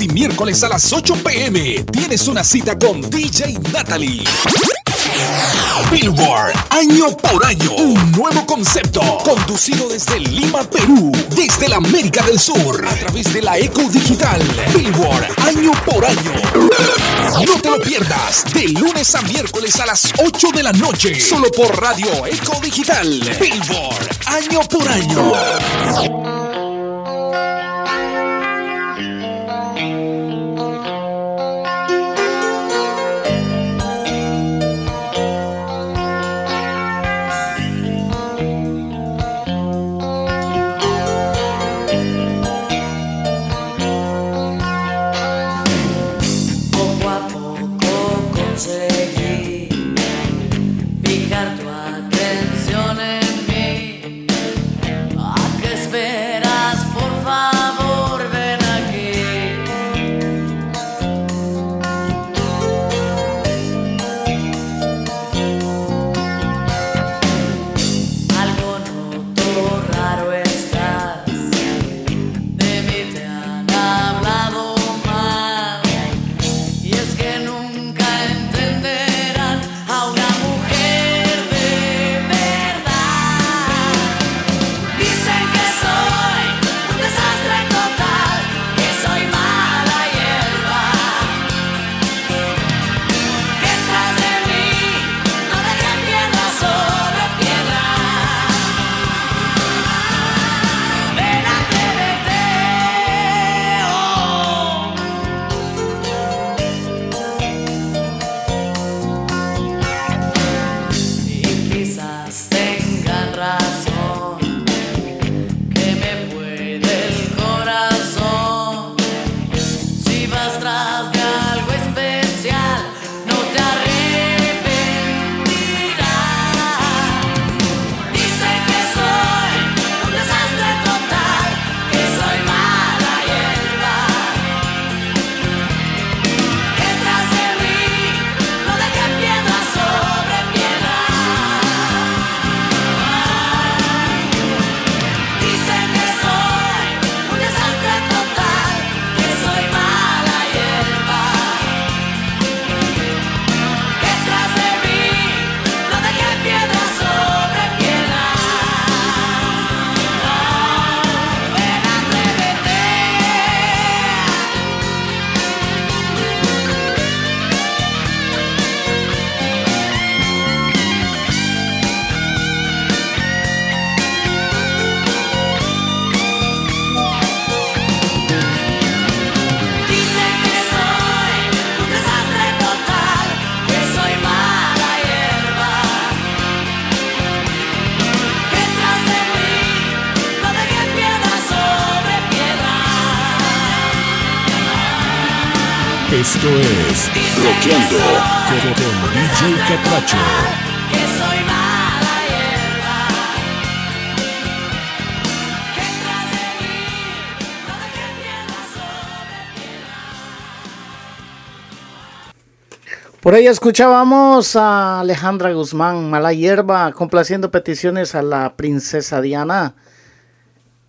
S21: y
S10: miércoles a las 8 pm tienes una cita con DJ Natalie. Billboard, año por año, un nuevo concepto, conducido desde Lima, Perú, desde la América del Sur, a través de la Eco Digital. Billboard, año por año. No te lo pierdas, de lunes a miércoles a las 8 de la noche, solo por Radio Eco Digital. Billboard, año por año.
S3: Por ahí escuchábamos a Alejandra Guzmán, Mala Hierba, complaciendo peticiones a la princesa Diana.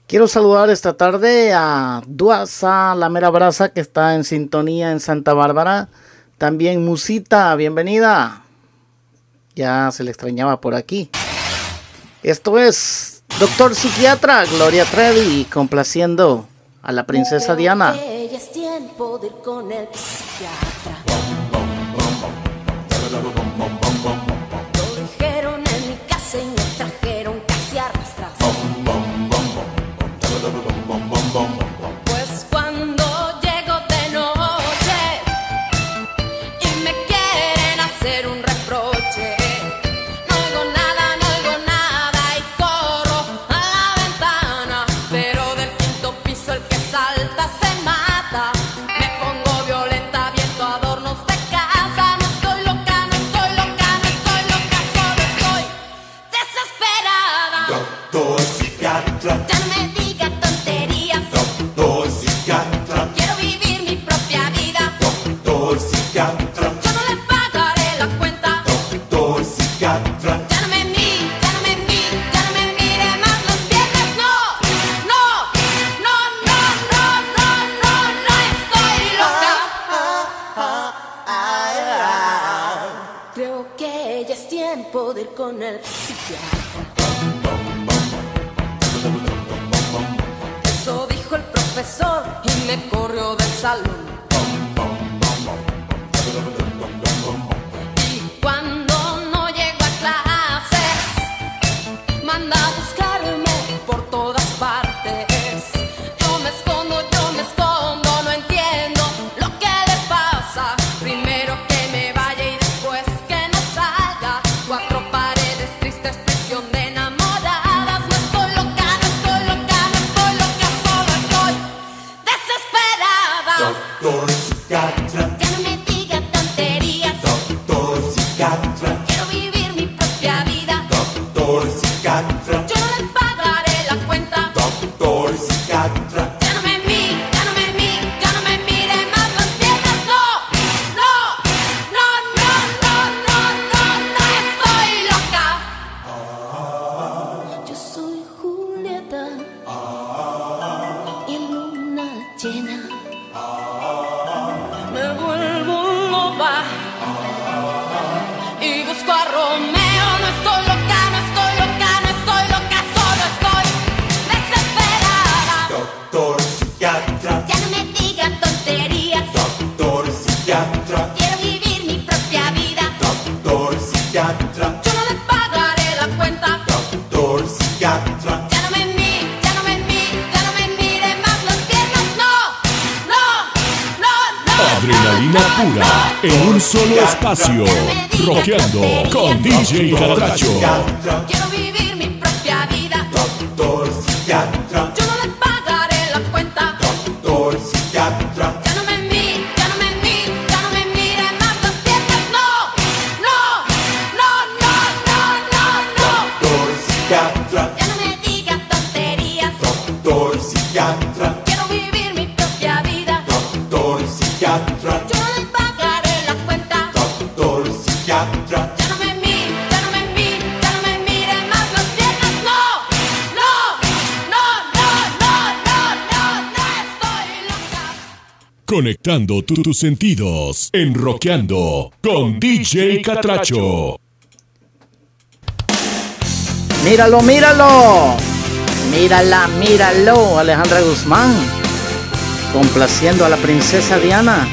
S3: Quiero saludar esta tarde a Duasa, la mera brasa que está en sintonía en Santa Bárbara. También Musita, bienvenida. Ya se le extrañaba por aquí. Esto es Doctor Psiquiatra, Gloria Trevi, complaciendo a la princesa Diana.
S22: se corrió del salón.
S23: got Encontrate Tus sentidos, enroqueando con DJ Catracho.
S3: Míralo, míralo. Mírala, míralo, Alejandra Guzmán. Complaciendo a la princesa Diana.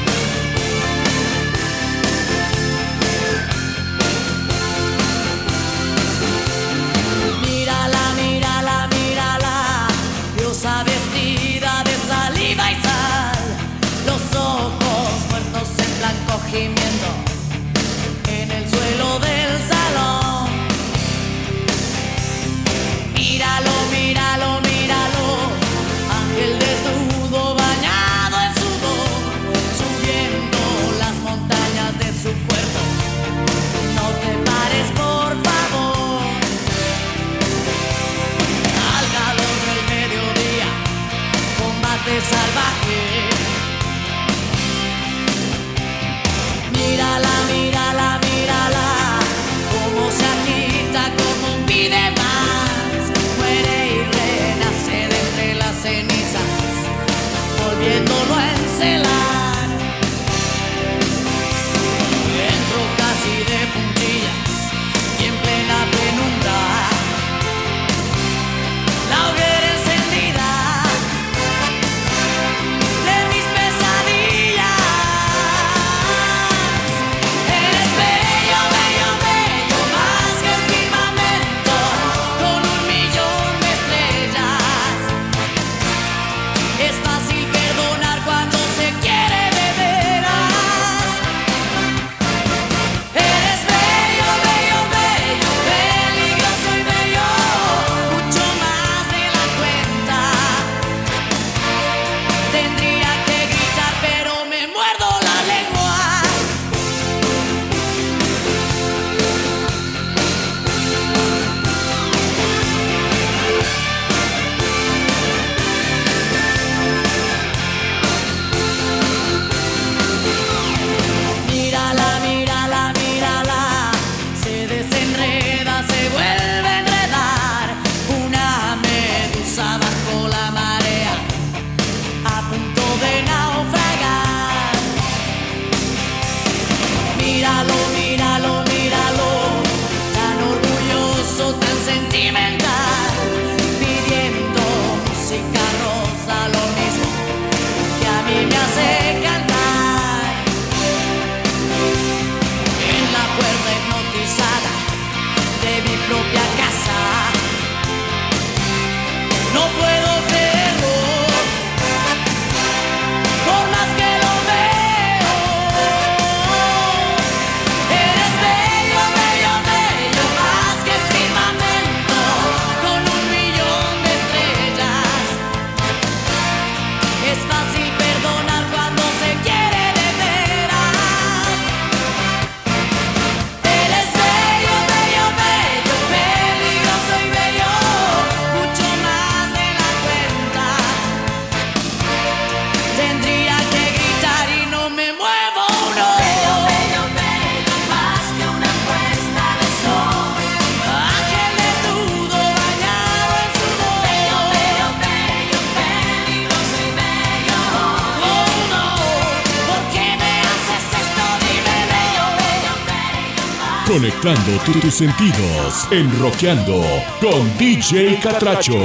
S1: tus sentidos, enroqueando con DJ Catracho.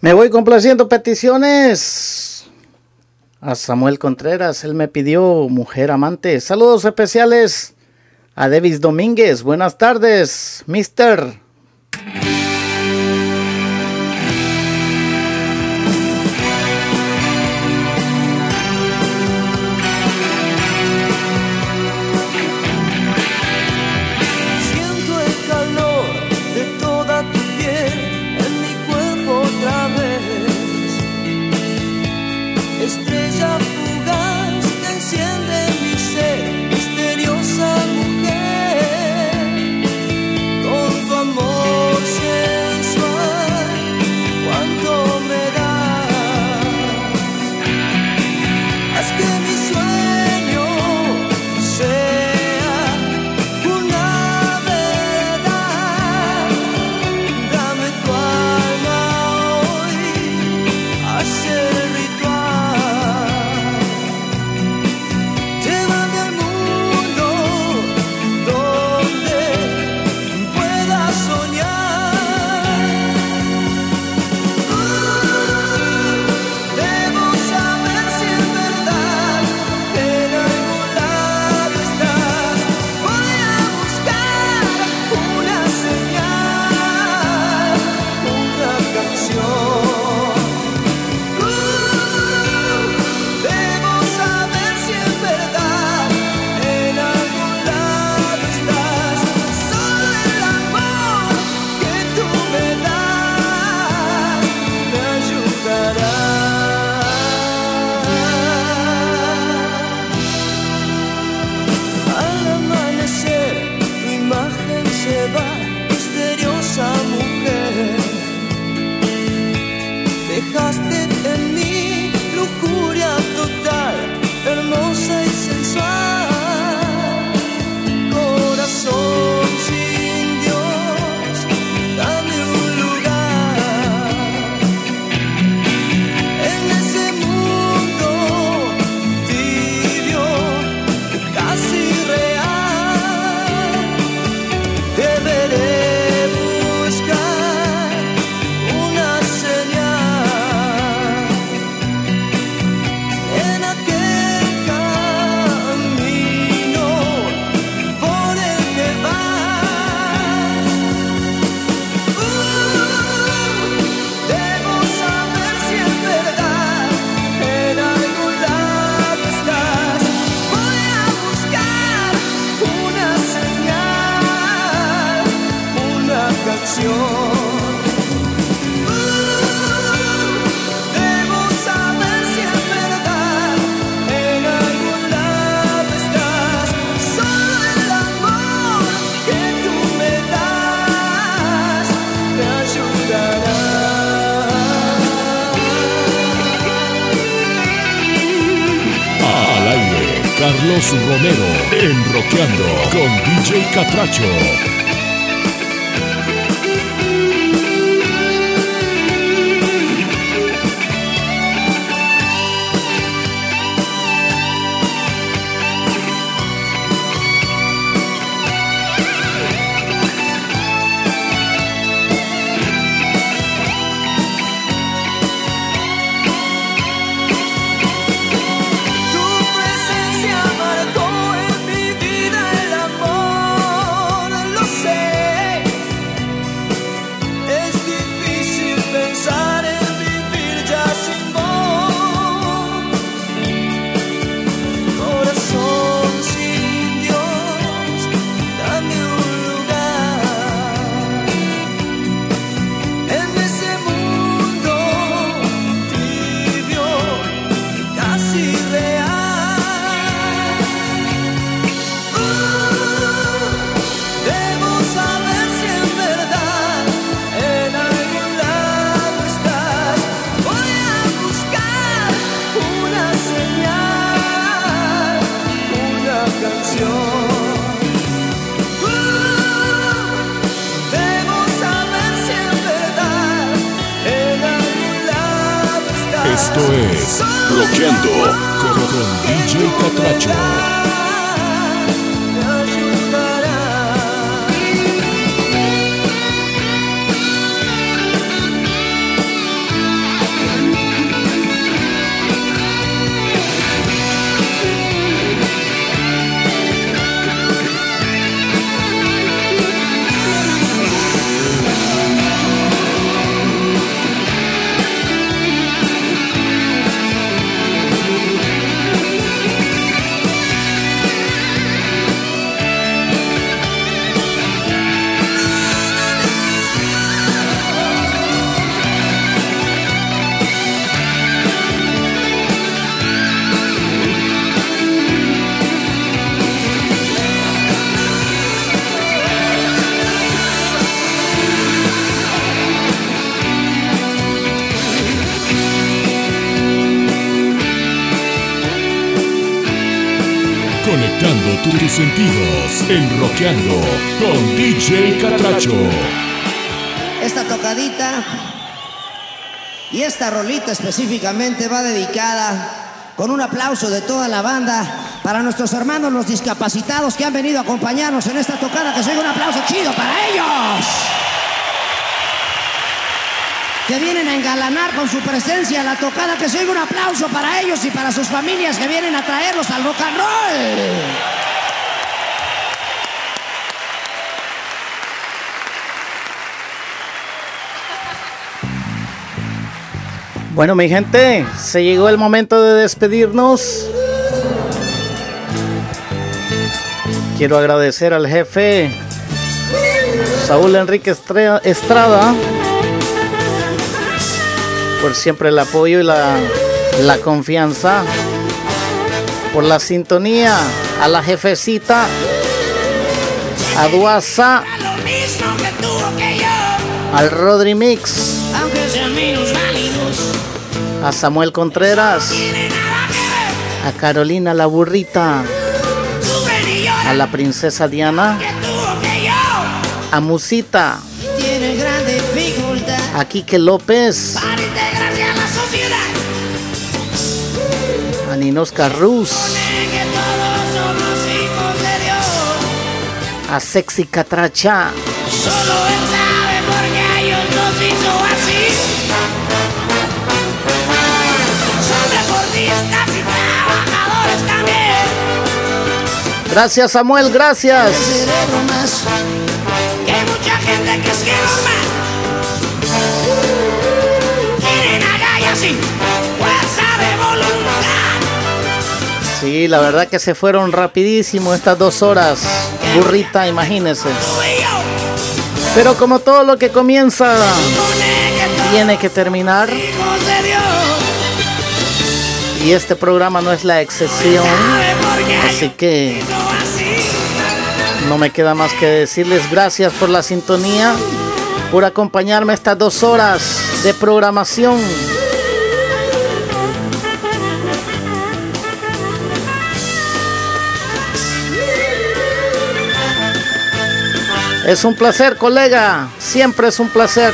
S3: Me voy complaciendo peticiones a Samuel Contreras. Él me pidió Mujer Amante. Saludos especiales a Davis Domínguez. Buenas tardes, mister.
S1: Catracho. Sentidos en Roqueando con DJ Catracho.
S24: Esta tocadita y esta rolita específicamente va dedicada con un aplauso de toda la banda para nuestros hermanos los discapacitados que han venido a acompañarnos en esta tocada. Que se oiga un aplauso chido para ellos. Que vienen a engalanar con su presencia la tocada. Que se oiga un aplauso para ellos y para sus familias que vienen a traerlos al rock and roll.
S3: Bueno, mi gente, se llegó el momento de despedirnos. Quiero agradecer al jefe Saúl Enrique Estrada por siempre el apoyo y la, confianza, por la sintonía, a la jefecita, a Duasa, al Rodri Mix. A Samuel Contreras, a Carolina la burrita, a la princesa Diana, a Musita, a Quique López,
S24: a la sociedad.
S3: a Ninosca Ruz, gracias Samuel, gracias.
S23: cerebro más que hay mucha gente que es que normal. Tienen agallas y fuerza de voluntad.
S3: Sí, la verdad que se fueron rapidísimo estas dos horas. Burrita, imagínese. Pero como todo lo que comienza, tiene que terminar. Y este programa no es la excepción. Pues Así que no me queda más que decirles gracias por la sintonía, por acompañarme estas dos horas de programación. Es un placer, colega. Siempre es un placer.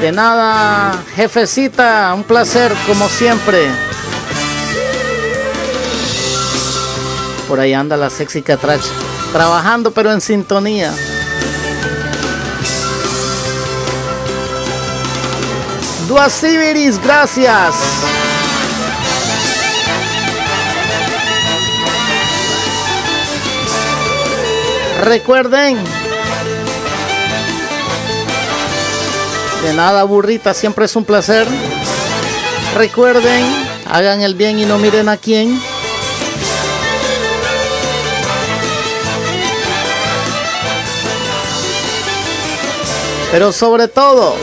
S3: De nada, jefecita. Un placer, como siempre. Por ahí anda la sexy catracha. Trabajando, pero en sintonía. Duasibiris, gracias. Recuerden. De nada, burrita, siempre es un placer. Recuerden, hagan el bien y no miren a quién. Pero sobre todo,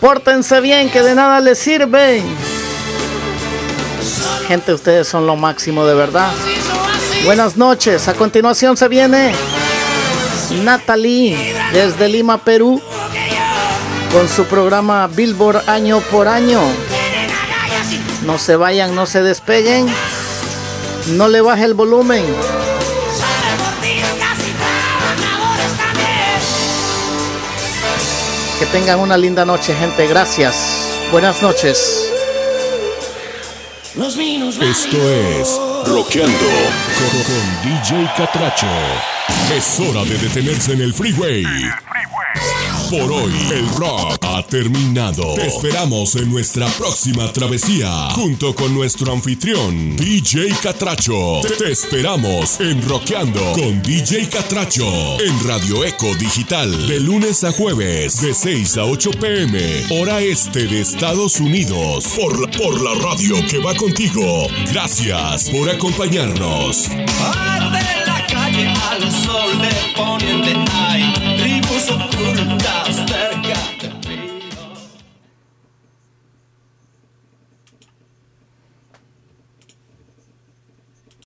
S3: pórtense bien, que de nada les sirven. Gente, ustedes son lo máximo de verdad. Buenas noches. A continuación se viene Natalie desde Lima, Perú, con su programa Billboard año por año. No se vayan, no se despeguen. No le baje el volumen. Que tengan una linda noche, gente. Gracias. Buenas noches.
S1: Esto es Rockeando con, con DJ Catracho. Es hora de detenerse en el freeway. Por hoy, el rock ha terminado. Te esperamos en nuestra próxima travesía, junto con nuestro anfitrión, DJ Catracho. Te, esperamos en Rockeando con DJ Catracho en Radio Eco Digital, de lunes a jueves, de 6 a 8 pm, hora este de Estados Unidos, por la, por la radio que va contigo. Gracias por acompañarnos. La calle al sol de. Isso oculta